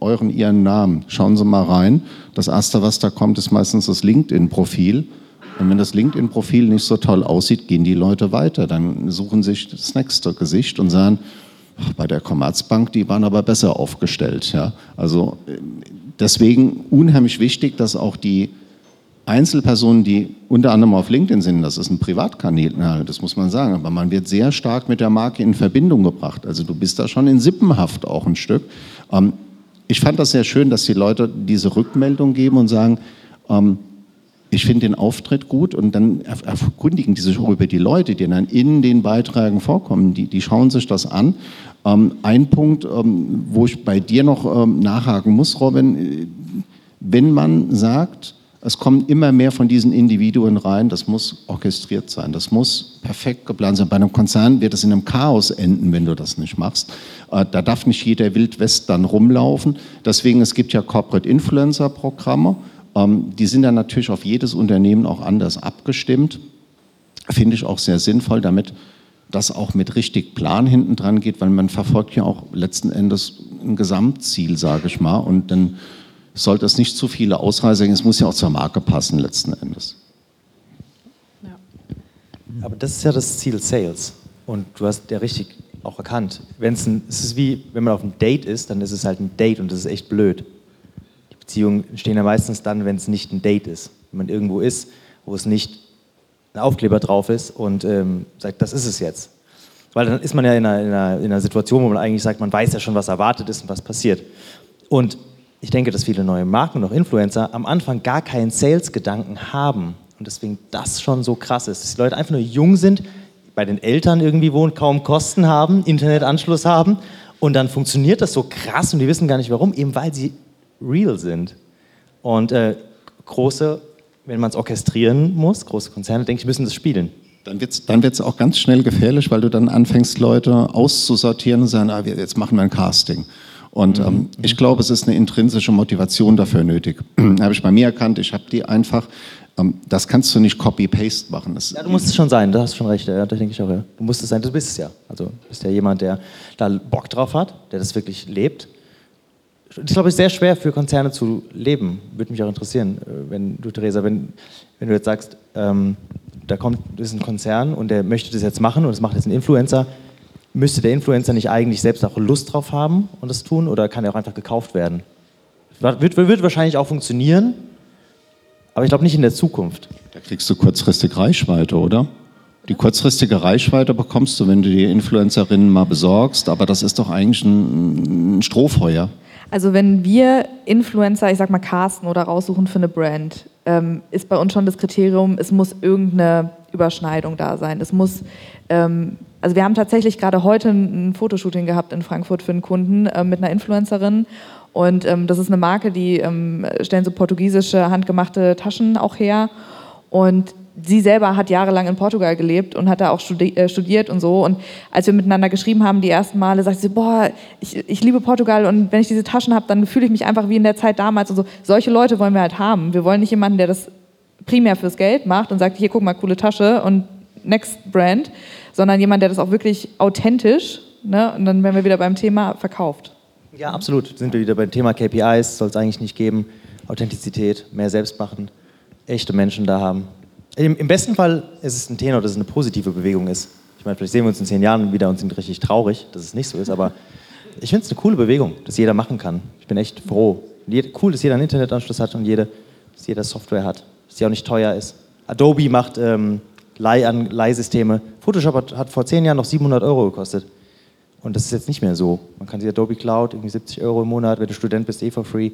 euren, Ihren Namen. Schauen Sie mal rein. Das Erste, was da kommt, ist meistens das LinkedIn-Profil. Und wenn das LinkedIn-Profil nicht so toll aussieht, gehen die Leute weiter. Dann suchen sich das nächste Gesicht und sagen, ach, bei der Commerzbank, die waren aber besser aufgestellt. Ja? Also deswegen unheimlich wichtig, dass auch die Einzelpersonen, die unter anderem auf LinkedIn sind, das ist ein Privatkanal, das muss man sagen, aber man wird sehr stark mit der Marke in Verbindung gebracht. Also du bist da schon in Sippenhaft auch ein Stück. Ähm, ich fand das sehr schön, dass die Leute diese Rückmeldung geben und sagen, ähm, ich finde den Auftritt gut und dann erkundigen die sich auch über die Leute, die dann in den Beiträgen vorkommen. Die, die schauen sich das an. Ähm, ein Punkt, ähm, wo ich bei dir noch ähm, nachhaken muss, Robin, wenn man sagt, es kommen immer mehr von diesen Individuen rein, das muss orchestriert sein, das muss perfekt geplant sein. Bei einem Konzern wird es in einem Chaos enden, wenn du das nicht machst. Äh, da darf nicht jeder Wildwest dann rumlaufen. Deswegen, es gibt ja Corporate Influencer Programme ähm, die sind dann natürlich auf jedes Unternehmen auch anders abgestimmt. Finde ich auch sehr sinnvoll, damit das auch mit richtig Plan hinten dran geht, weil man verfolgt ja auch letzten Endes ein Gesamtziel, sage ich mal. Und dann sollte es nicht zu viele Ausreißer geben, es muss ja auch zur Marke passen letzten Endes. Ja. Aber das ist ja das Ziel Sales. Und du hast ja richtig auch erkannt. Wenn's ein, es ist wie, wenn man auf einem Date ist, dann ist es halt ein Date und das ist echt blöd. Beziehungen entstehen ja meistens dann, wenn es nicht ein Date ist. Wenn man irgendwo ist, wo es nicht ein Aufkleber drauf ist und ähm, sagt, das ist es jetzt. Weil dann ist man ja in einer, in, einer, in einer, Situation, wo man eigentlich sagt, man weiß ja schon, was erwartet ist und was passiert. Und ich denke, dass viele neue Marken und auch Influencer am Anfang gar keinen Sales-Gedanken haben. Und deswegen das schon so krass ist, dass die Leute einfach nur jung sind, bei den Eltern irgendwie wohnen, kaum Kosten haben, Internetanschluss haben und dann funktioniert das so krass und die wissen gar nicht warum, eben weil sie real sind. Und äh, große, wenn man es orchestrieren muss, große Konzerne, denke ich, müssen das spielen. Dann wird es dann wird's auch ganz schnell gefährlich, weil du dann anfängst, Leute auszusortieren und sagen, ah, jetzt machen wir ein Casting. Und ähm, mhm. ich glaube, es ist eine intrinsische Motivation dafür nötig. habe ich bei mir erkannt, ich habe die einfach, ähm, das kannst du nicht copy-paste machen. Das ja, du musst es schon sein, da hast du schon recht, ja, da denke ich auch, ja. Du musst es sein, du bist es ja. Also du bist ja jemand, der da Bock drauf hat, der das wirklich lebt. Ich glaube, es ist sehr schwer für Konzerne zu leben. Würde mich auch interessieren, äh, wenn du, Theresa, wenn, wenn du jetzt sagst, ähm, da kommt, das ist ein Konzern und der möchte das jetzt machen und das macht jetzt ein Influencer. Müsste der Influencer nicht eigentlich selbst auch Lust drauf haben und das tun oder kann er auch einfach gekauft werden? Wird, wird wahrscheinlich auch funktionieren, aber ich glaube nicht in der Zukunft. Da kriegst du kurzfristig Reichweite, oder? Die kurzfristige Reichweite bekommst du, wenn du die Influencerinnen mal besorgst, aber das ist doch eigentlich ein, ein Strohfeuer. Also wenn wir Influencer, ich sag mal casten oder raussuchen für eine Brand, ähm, ist bei uns schon das Kriterium, es muss irgendeine Überschneidung da sein. Es muss, ähm, also wir haben tatsächlich gerade heute ein Fotoshooting gehabt in Frankfurt für einen Kunden äh, mit einer Influencerin und ähm, das ist eine Marke, die ähm, stellen so portugiesische handgemachte Taschen auch her und sie selber hat jahrelang in Portugal gelebt und hat da auch studi äh, studiert und so. Und als wir miteinander geschrieben haben, die ersten Male, sagte sie, boah, ich, ich liebe Portugal und wenn ich diese Taschen habe, dann fühle ich mich einfach wie in der Zeit damals. Und so. Solche Leute wollen wir halt haben. Wir wollen nicht jemanden, der das primär fürs Geld macht und sagt, hier, guck mal, coole Tasche und next Brand, sondern jemand, der das auch wirklich authentisch, ne, und dann wären wir wieder beim Thema verkauft. Ja, absolut. Sind wir wieder beim Thema KPIs, soll es eigentlich nicht geben. Authentizität, mehr selbst machen, echte Menschen da haben. Im, Im, besten Fall ist es ein Tenor, dass es eine positive Bewegung ist. Ich meine, vielleicht sehen wir uns in zehn Jahren wieder und sind richtig traurig, dass es nicht so ist, aber ich finde es eine coole Bewegung, dass jeder machen kann. Ich bin echt froh. Cool, dass jeder einen Internetanschluss hat und jede, dass jeder Software hat, dass die auch nicht teuer ist. Adobe macht ähm, Leih Leihsysteme. Photoshop hat, hat, vor zehn Jahren noch 700 Euro gekostet. Und das ist jetzt nicht mehr so. Man kann die Adobe Cloud, irgendwie 70 Euro im Monat, wenn du Student bist, eh for free.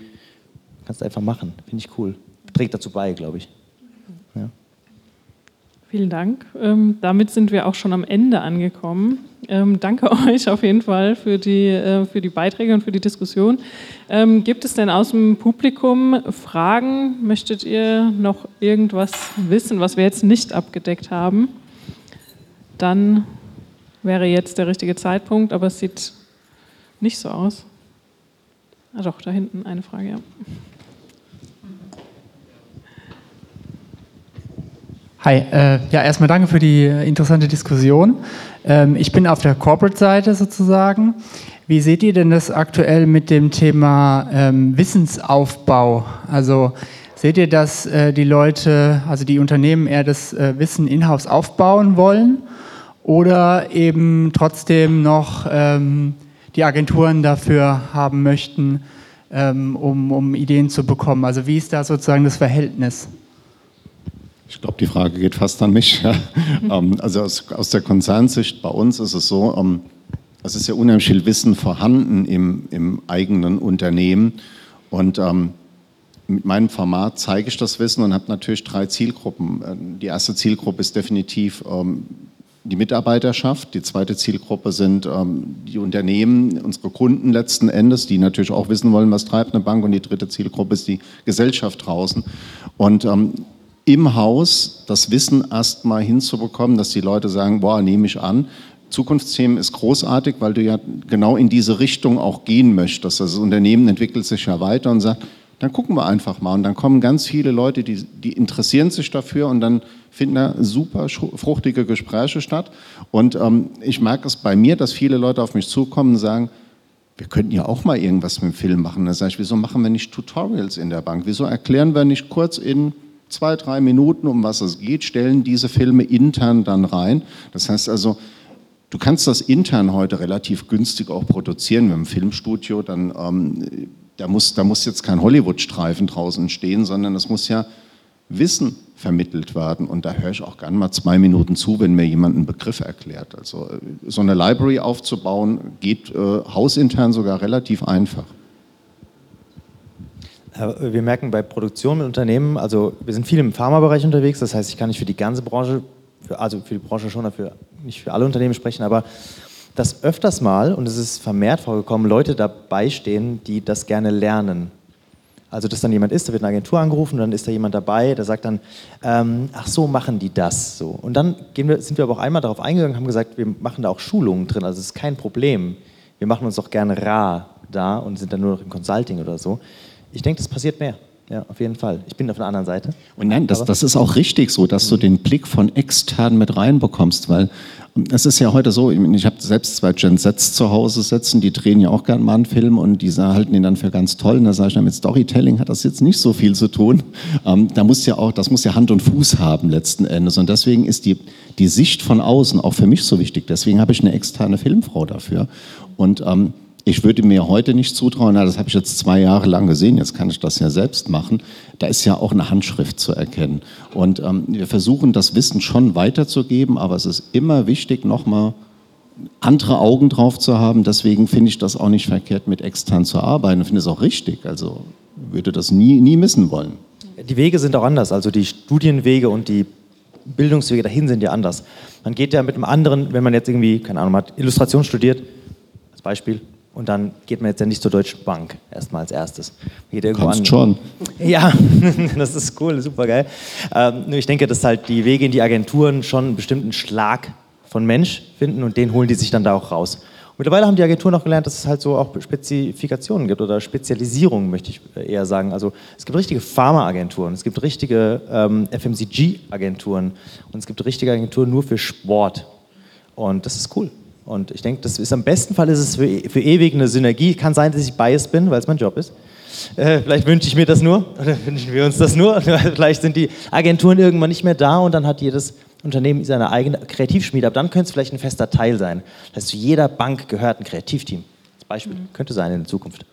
Kannst du einfach machen. Finde ich cool. Trägt dazu bei, glaube ich. Ja. Vielen Dank. Ähm, damit sind wir auch schon am Ende angekommen. Ähm, danke euch auf jeden Fall für die, äh, für die Beiträge und für die Diskussion. Ähm, gibt es denn aus dem Publikum Fragen? Möchtet ihr noch irgendwas wissen, was wir jetzt nicht abgedeckt haben? Dann wäre jetzt der richtige Zeitpunkt, aber es sieht nicht so aus. Ah doch, da hinten eine Frage, ja. Hi, äh, ja, erstmal danke für die interessante Diskussion. Ähm, ich bin auf der Corporate-Seite sozusagen. Wie seht ihr denn das aktuell mit dem Thema ähm, Wissensaufbau? Also seht ihr, dass äh, die Leute, also die Unternehmen eher das äh, Wissen in-house aufbauen wollen oder eben trotzdem noch ähm, die Agenturen dafür haben möchten, ähm, um, um Ideen zu bekommen? Also wie ist da sozusagen das Verhältnis? Ich glaube, die Frage geht fast an mich. Ja. Ähm, also aus, aus, der Konzernsicht bei uns ist es so, ähm, es ist ja unheimlich viel Wissen vorhanden im, im eigenen Unternehmen. Und ähm, mit meinem Format zeige ich das Wissen und habe natürlich drei Zielgruppen. Äh, die erste Zielgruppe ist definitiv die Mitarbeiterschaft. Die zweite Zielgruppe sind die Unternehmen, unsere Kunden letzten Endes, die natürlich auch wissen wollen, was treibt eine Bank. Und die dritte Zielgruppe ist die Gesellschaft draußen. Und im Haus das Wissen erstmal hinzubekommen, dass die Leute sagen, boah, nehme ich an. Zukunftsthemen ist großartig, weil du ja genau in diese Richtung auch gehen möchtest. Das Unternehmen entwickelt sich ja weiter und sagt, dann gucken wir einfach mal. Und dann kommen ganz viele Leute, die, die interessieren sich dafür und dann finden da super fruchtige Gespräche statt. Und ähm, ich merke es bei mir, dass viele Leute auf mich zukommen und sagen, wir könnten ja auch mal irgendwas mit dem Film machen. Da sage ich, wieso machen wir nicht Tutorials in der Bank? Wieso erklären wir nicht kurz in zwei, drei Minuten, um was es geht, stellen diese Filme intern dann rein. Das heißt also, du kannst das intern heute relativ günstig auch produzieren mit einem Filmstudio. Dann, ähm, da, muss, da muss jetzt kein Hollywood-Streifen draußen stehen, sondern es muss ja Wissen vermittelt werden. Und da höre ich auch gerne mal zwei Minuten zu, wenn mir jemand einen Begriff erklärt. Also äh, so eine Library aufzubauen, geht äh, hausintern sogar relativ einfach. Wir merken bei Produktion mit Unternehmen, also wir sind viel im Pharmabereich unterwegs, das heißt, ich kann nicht für die ganze Branche, also für die Branche schon, dafür, nicht für alle Unternehmen sprechen, aber dass öfters mal, und es ist vermehrt vorgekommen, Leute dabei stehen, die das gerne lernen. Also, dass dann jemand ist, da wird eine Agentur angerufen, dann ist da jemand dabei, der sagt dann, ähm, ach so, machen die das so. Und dann wir, sind wir aber auch einmal darauf eingegangen, haben gesagt, wir machen da auch Schulungen drin, also es ist kein Problem. Wir machen uns doch gerne rar da und sind dann nur noch im Consulting oder so. Ich denke, das passiert mehr. Ja, auf jeden Fall. Ich bin auf der anderen Seite. Und nein, das, das ist auch richtig so, dass du den Blick von extern mit reinbekommst, weil es ist ja heute so, ich habe selbst zwei Gen Sets zu Hause sitzen, die drehen ja auch gerne mal einen Film und die halten ihn dann für ganz toll. Und da sage ich, mit Storytelling hat das jetzt nicht so viel zu tun. Ähm, da muss ja auch, das muss ja Hand und Fuß haben letzten Endes. Und deswegen ist die, die Sicht von außen auch für mich so wichtig. Deswegen habe ich eine externe Filmfrau dafür. Und ähm, ich würde mir heute nicht zutrauen, na, das habe ich jetzt zwei Jahre lang gesehen, jetzt kann ich das ja selbst machen. Da ist ja auch eine Handschrift zu erkennen. Und ähm, wir versuchen das Wissen schon weiterzugeben, aber es ist immer wichtig, nochmal andere Augen drauf zu haben. Deswegen finde ich das auch nicht verkehrt, mit extern zu arbeiten. Ich finde es auch richtig. Also würde das nie, nie missen wollen. Die Wege sind auch anders. Also die Studienwege und die Bildungswege dahin sind ja anders. Man geht ja mit einem anderen, wenn man jetzt irgendwie, keine Ahnung, hat Illustration studiert, als Beispiel, und dann geht man jetzt ja nicht zur Deutschen Bank erstmal als erstes. Geht irgendwo Kannst an. schon. Ja, das ist cool, super geil. Ähm, nur ich denke, dass halt die Wege in die Agenturen schon einen bestimmten Schlag von Mensch finden und den holen die sich dann da auch raus. Und mittlerweile haben die Agenturen auch gelernt, dass es halt so auch Spezifikationen gibt oder Spezialisierungen, möchte ich eher sagen. Also es gibt richtige Pharma-Agenturen, es gibt richtige ähm, FMCG-Agenturen und es gibt richtige Agenturen nur für Sport. Und das ist cool. Und ich denke, das ist am besten Fall ist es für, für ewig eine Synergie. Kann sein, dass ich biased bin, weil es mein Job ist. Äh, vielleicht wünsche ich mir das nur oder wünschen wir uns das nur. vielleicht sind die Agenturen irgendwann nicht mehr da und dann hat jedes Unternehmen seine eigene Kreativschmiede. Aber dann könnte es vielleicht ein fester Teil sein. Das heißt, zu jeder Bank gehört ein Kreativteam. Das Beispiel mhm. könnte sein in der Zukunft.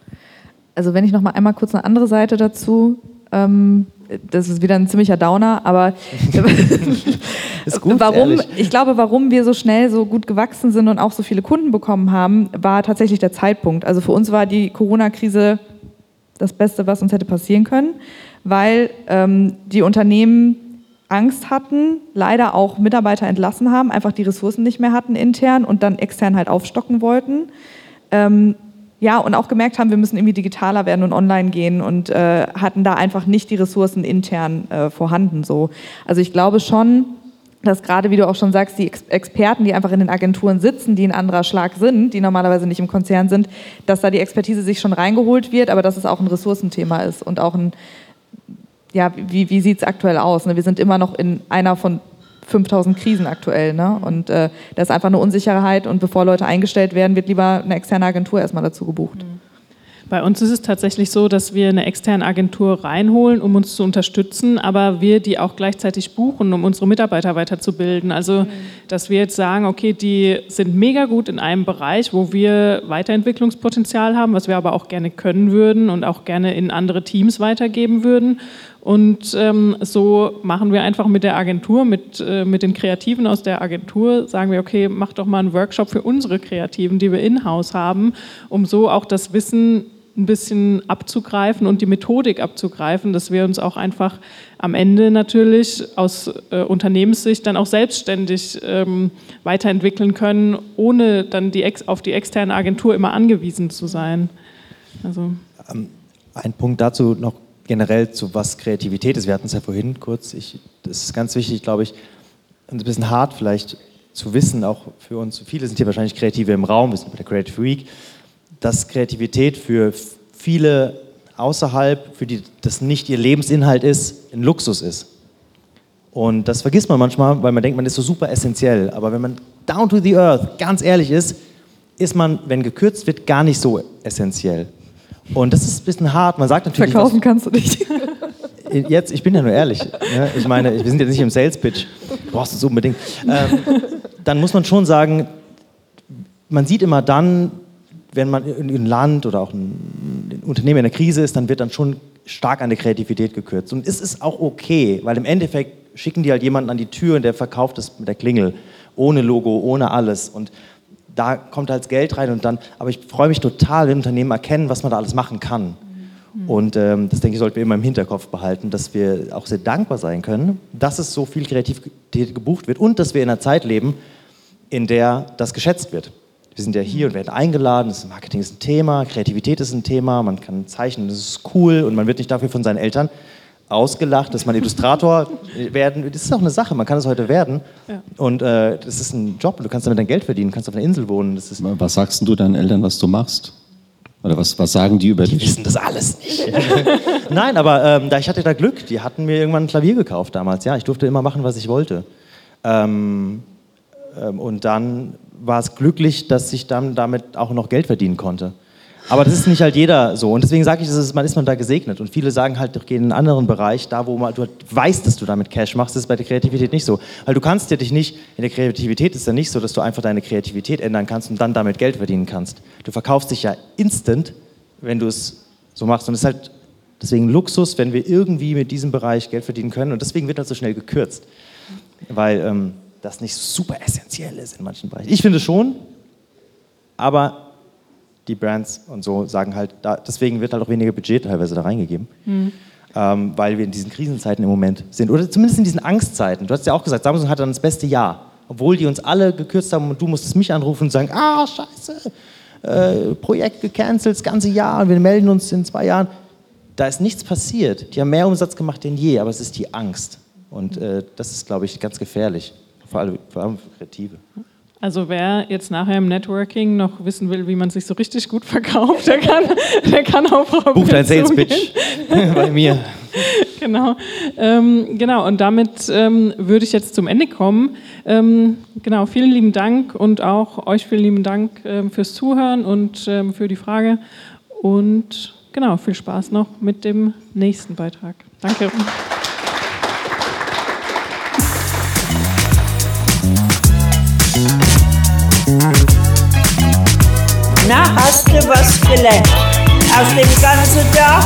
Also wenn ich noch mal einmal kurz eine andere Seite dazu ähm, das ist wieder ein ziemlicher Downer, aber gut, warum, ich glaube, warum wir so schnell so gut gewachsen sind und auch so viele Kunden bekommen haben, war tatsächlich der Zeitpunkt. Also für uns war die Corona-Krise das Beste, was uns hätte passieren können, weil ähm, die Unternehmen Angst hatten, leider auch Mitarbeiter entlassen haben, einfach die Ressourcen nicht mehr hatten intern und dann extern halt aufstocken wollten. Ähm, ja, und auch gemerkt haben, wir müssen irgendwie digitaler werden und online gehen und äh, hatten da einfach nicht die Ressourcen intern äh, vorhanden. So. Also ich glaube schon, dass gerade, wie du auch schon sagst, die Ex Experten, die einfach in den Agenturen sitzen, die ein anderer Schlag sind, die normalerweise nicht im Konzern sind, dass da die Expertise sich schon reingeholt wird, aber dass es auch ein Ressourcenthema ist und auch ein, ja, wie, wie sieht es aktuell aus? Ne? Wir sind immer noch in einer von 5000 Krisen aktuell. Ne? Und äh, da ist einfach eine Unsicherheit und bevor Leute eingestellt werden, wird lieber eine externe Agentur erstmal dazu gebucht. Mhm. Bei uns ist es tatsächlich so, dass wir eine externe Agentur reinholen, um uns zu unterstützen, aber wir die auch gleichzeitig buchen, um unsere Mitarbeiter weiterzubilden. Also, mhm. dass wir jetzt sagen, okay, die sind mega gut in einem Bereich, wo wir Weiterentwicklungspotenzial haben, was wir aber auch gerne können würden und auch gerne in andere Teams weitergeben würden. Und ähm, so machen wir einfach mit der Agentur, mit, äh, mit den Kreativen aus der Agentur, sagen wir, okay, mach doch mal einen Workshop für unsere Kreativen, die wir in-house haben, um so auch das Wissen ein bisschen abzugreifen und die Methodik abzugreifen, dass wir uns auch einfach am Ende natürlich aus äh, Unternehmenssicht dann auch selbstständig ähm, weiterentwickeln können, ohne dann die auf die externe Agentur immer angewiesen zu sein. Also. Ähm, ein Punkt dazu noch generell zu was Kreativität ist. Wir hatten es ja vorhin kurz. Ich, das ist ganz wichtig, glaube ich, ein bisschen hart vielleicht zu wissen, auch für uns. Viele sind hier wahrscheinlich Kreative im Raum, wir sind bei der Creative Week dass Kreativität für viele außerhalb, für die das nicht ihr Lebensinhalt ist, ein Luxus ist. Und das vergisst man manchmal, weil man denkt, man ist so super essentiell. Aber wenn man down to the earth ganz ehrlich ist, ist man, wenn gekürzt wird, gar nicht so essentiell. Und das ist ein bisschen hart. Man sagt natürlich. Verkaufen was, kannst du nicht. Jetzt, ich bin ja nur ehrlich. Ne? Ich meine, wir sind jetzt nicht im Sales Pitch. Brauchst du es unbedingt. Ähm, dann muss man schon sagen, man sieht immer dann, wenn man in ein Land oder auch ein Unternehmen in der Krise ist, dann wird dann schon stark an der Kreativität gekürzt. Und es ist auch okay, weil im Endeffekt schicken die halt jemanden an die Tür und der verkauft es mit der Klingel, ohne Logo, ohne alles. Und da kommt halt Geld rein und dann, aber ich freue mich total, wenn Unternehmen erkennen, was man da alles machen kann. Mhm. Und ähm, das denke ich, sollten wir immer im Hinterkopf behalten, dass wir auch sehr dankbar sein können, dass es so viel Kreativität gebucht wird und dass wir in einer Zeit leben, in der das geschätzt wird. wir sind ja hier und werden eingeladen, das Marketing ist ein Thema, Kreativität ist ein Thema, man kann zeichnen, das ist cool und man wird nicht dafür von seinen Eltern ausgelacht, dass man Illustrator werden, das ist auch eine Sache, man kann es heute werden Ja. und äh, das ist ein Job, du kannst damit dein Geld verdienen, du kannst auf einer Insel wohnen, das ist Was sagst du deinen Eltern, was du machst? Oder was, was sagen die über Die dich? wissen das alles nicht. Nein, aber ähm, da, ich hatte da Glück. Die hatten mir irgendwann ein Klavier gekauft damals. Ja, ich durfte immer machen, was ich wollte. Ähm, ähm, und dann war es glücklich, dass ich dann damit auch noch Geld verdienen konnte. Aber das ist nicht halt jeder so. Und deswegen sage ich, das ist, man ist man da gesegnet. Und viele sagen halt, geh in einen anderen Bereich, da wo man, du weißt, dass du damit Cash machst, das ist bei der Kreativität nicht so. Weil du kannst ja dich nicht, in der Kreativität ist ja nicht so, dass du einfach deine Kreativität ändern kannst und dann damit Geld verdienen kannst. Du verkaufst dich ja instant, wenn du es so machst. Und es ist halt deswegen Luxus, wenn wir irgendwie mit diesem Bereich Geld verdienen können. Und deswegen wird halt so schnell gekürzt. Weil ähm, das nicht super essentiell ist in manchen Bereichen. Ich finde schon, aber die Brands und so sagen halt, da, deswegen wird halt auch weniger Budget teilweise da reingegeben. Ähm, weil wir in diesen Krisenzeiten im Moment sind. Oder zumindest in diesen Angstzeiten. Du hast ja auch gesagt, Samsung hat dann das beste Jahr. Obwohl die uns alle gekürzt haben und du musstest mich anrufen und sagen, ah, scheiße, äh, Projekt gecancelt, das ganze Jahr und wir melden uns in zwei Jahren. Da ist nichts passiert. Die haben mehr Umsatz gemacht denn je, aber es ist die Angst. Und äh, das ist, glaube ich, ganz gefährlich. Vor allem, vor allem für Kreative. Also wer jetzt nachher im Networking noch wissen will, wie man sich so richtig gut verkauft, der kann, der kann auf Frau Buch dein Pitt Sales Pitch bei mir. genau. Ähm, genau, und damit ähm, würde ich jetzt zum Ende kommen. Ähm, genau, vielen lieben Dank und auch euch vielen lieben Dank ähm, fürs Zuhören und ähm, für die Frage. Und genau, viel Spaß noch mit dem nächsten Beitrag. Danke. Na, hast du was gelernt? Aus dem ganzen Tag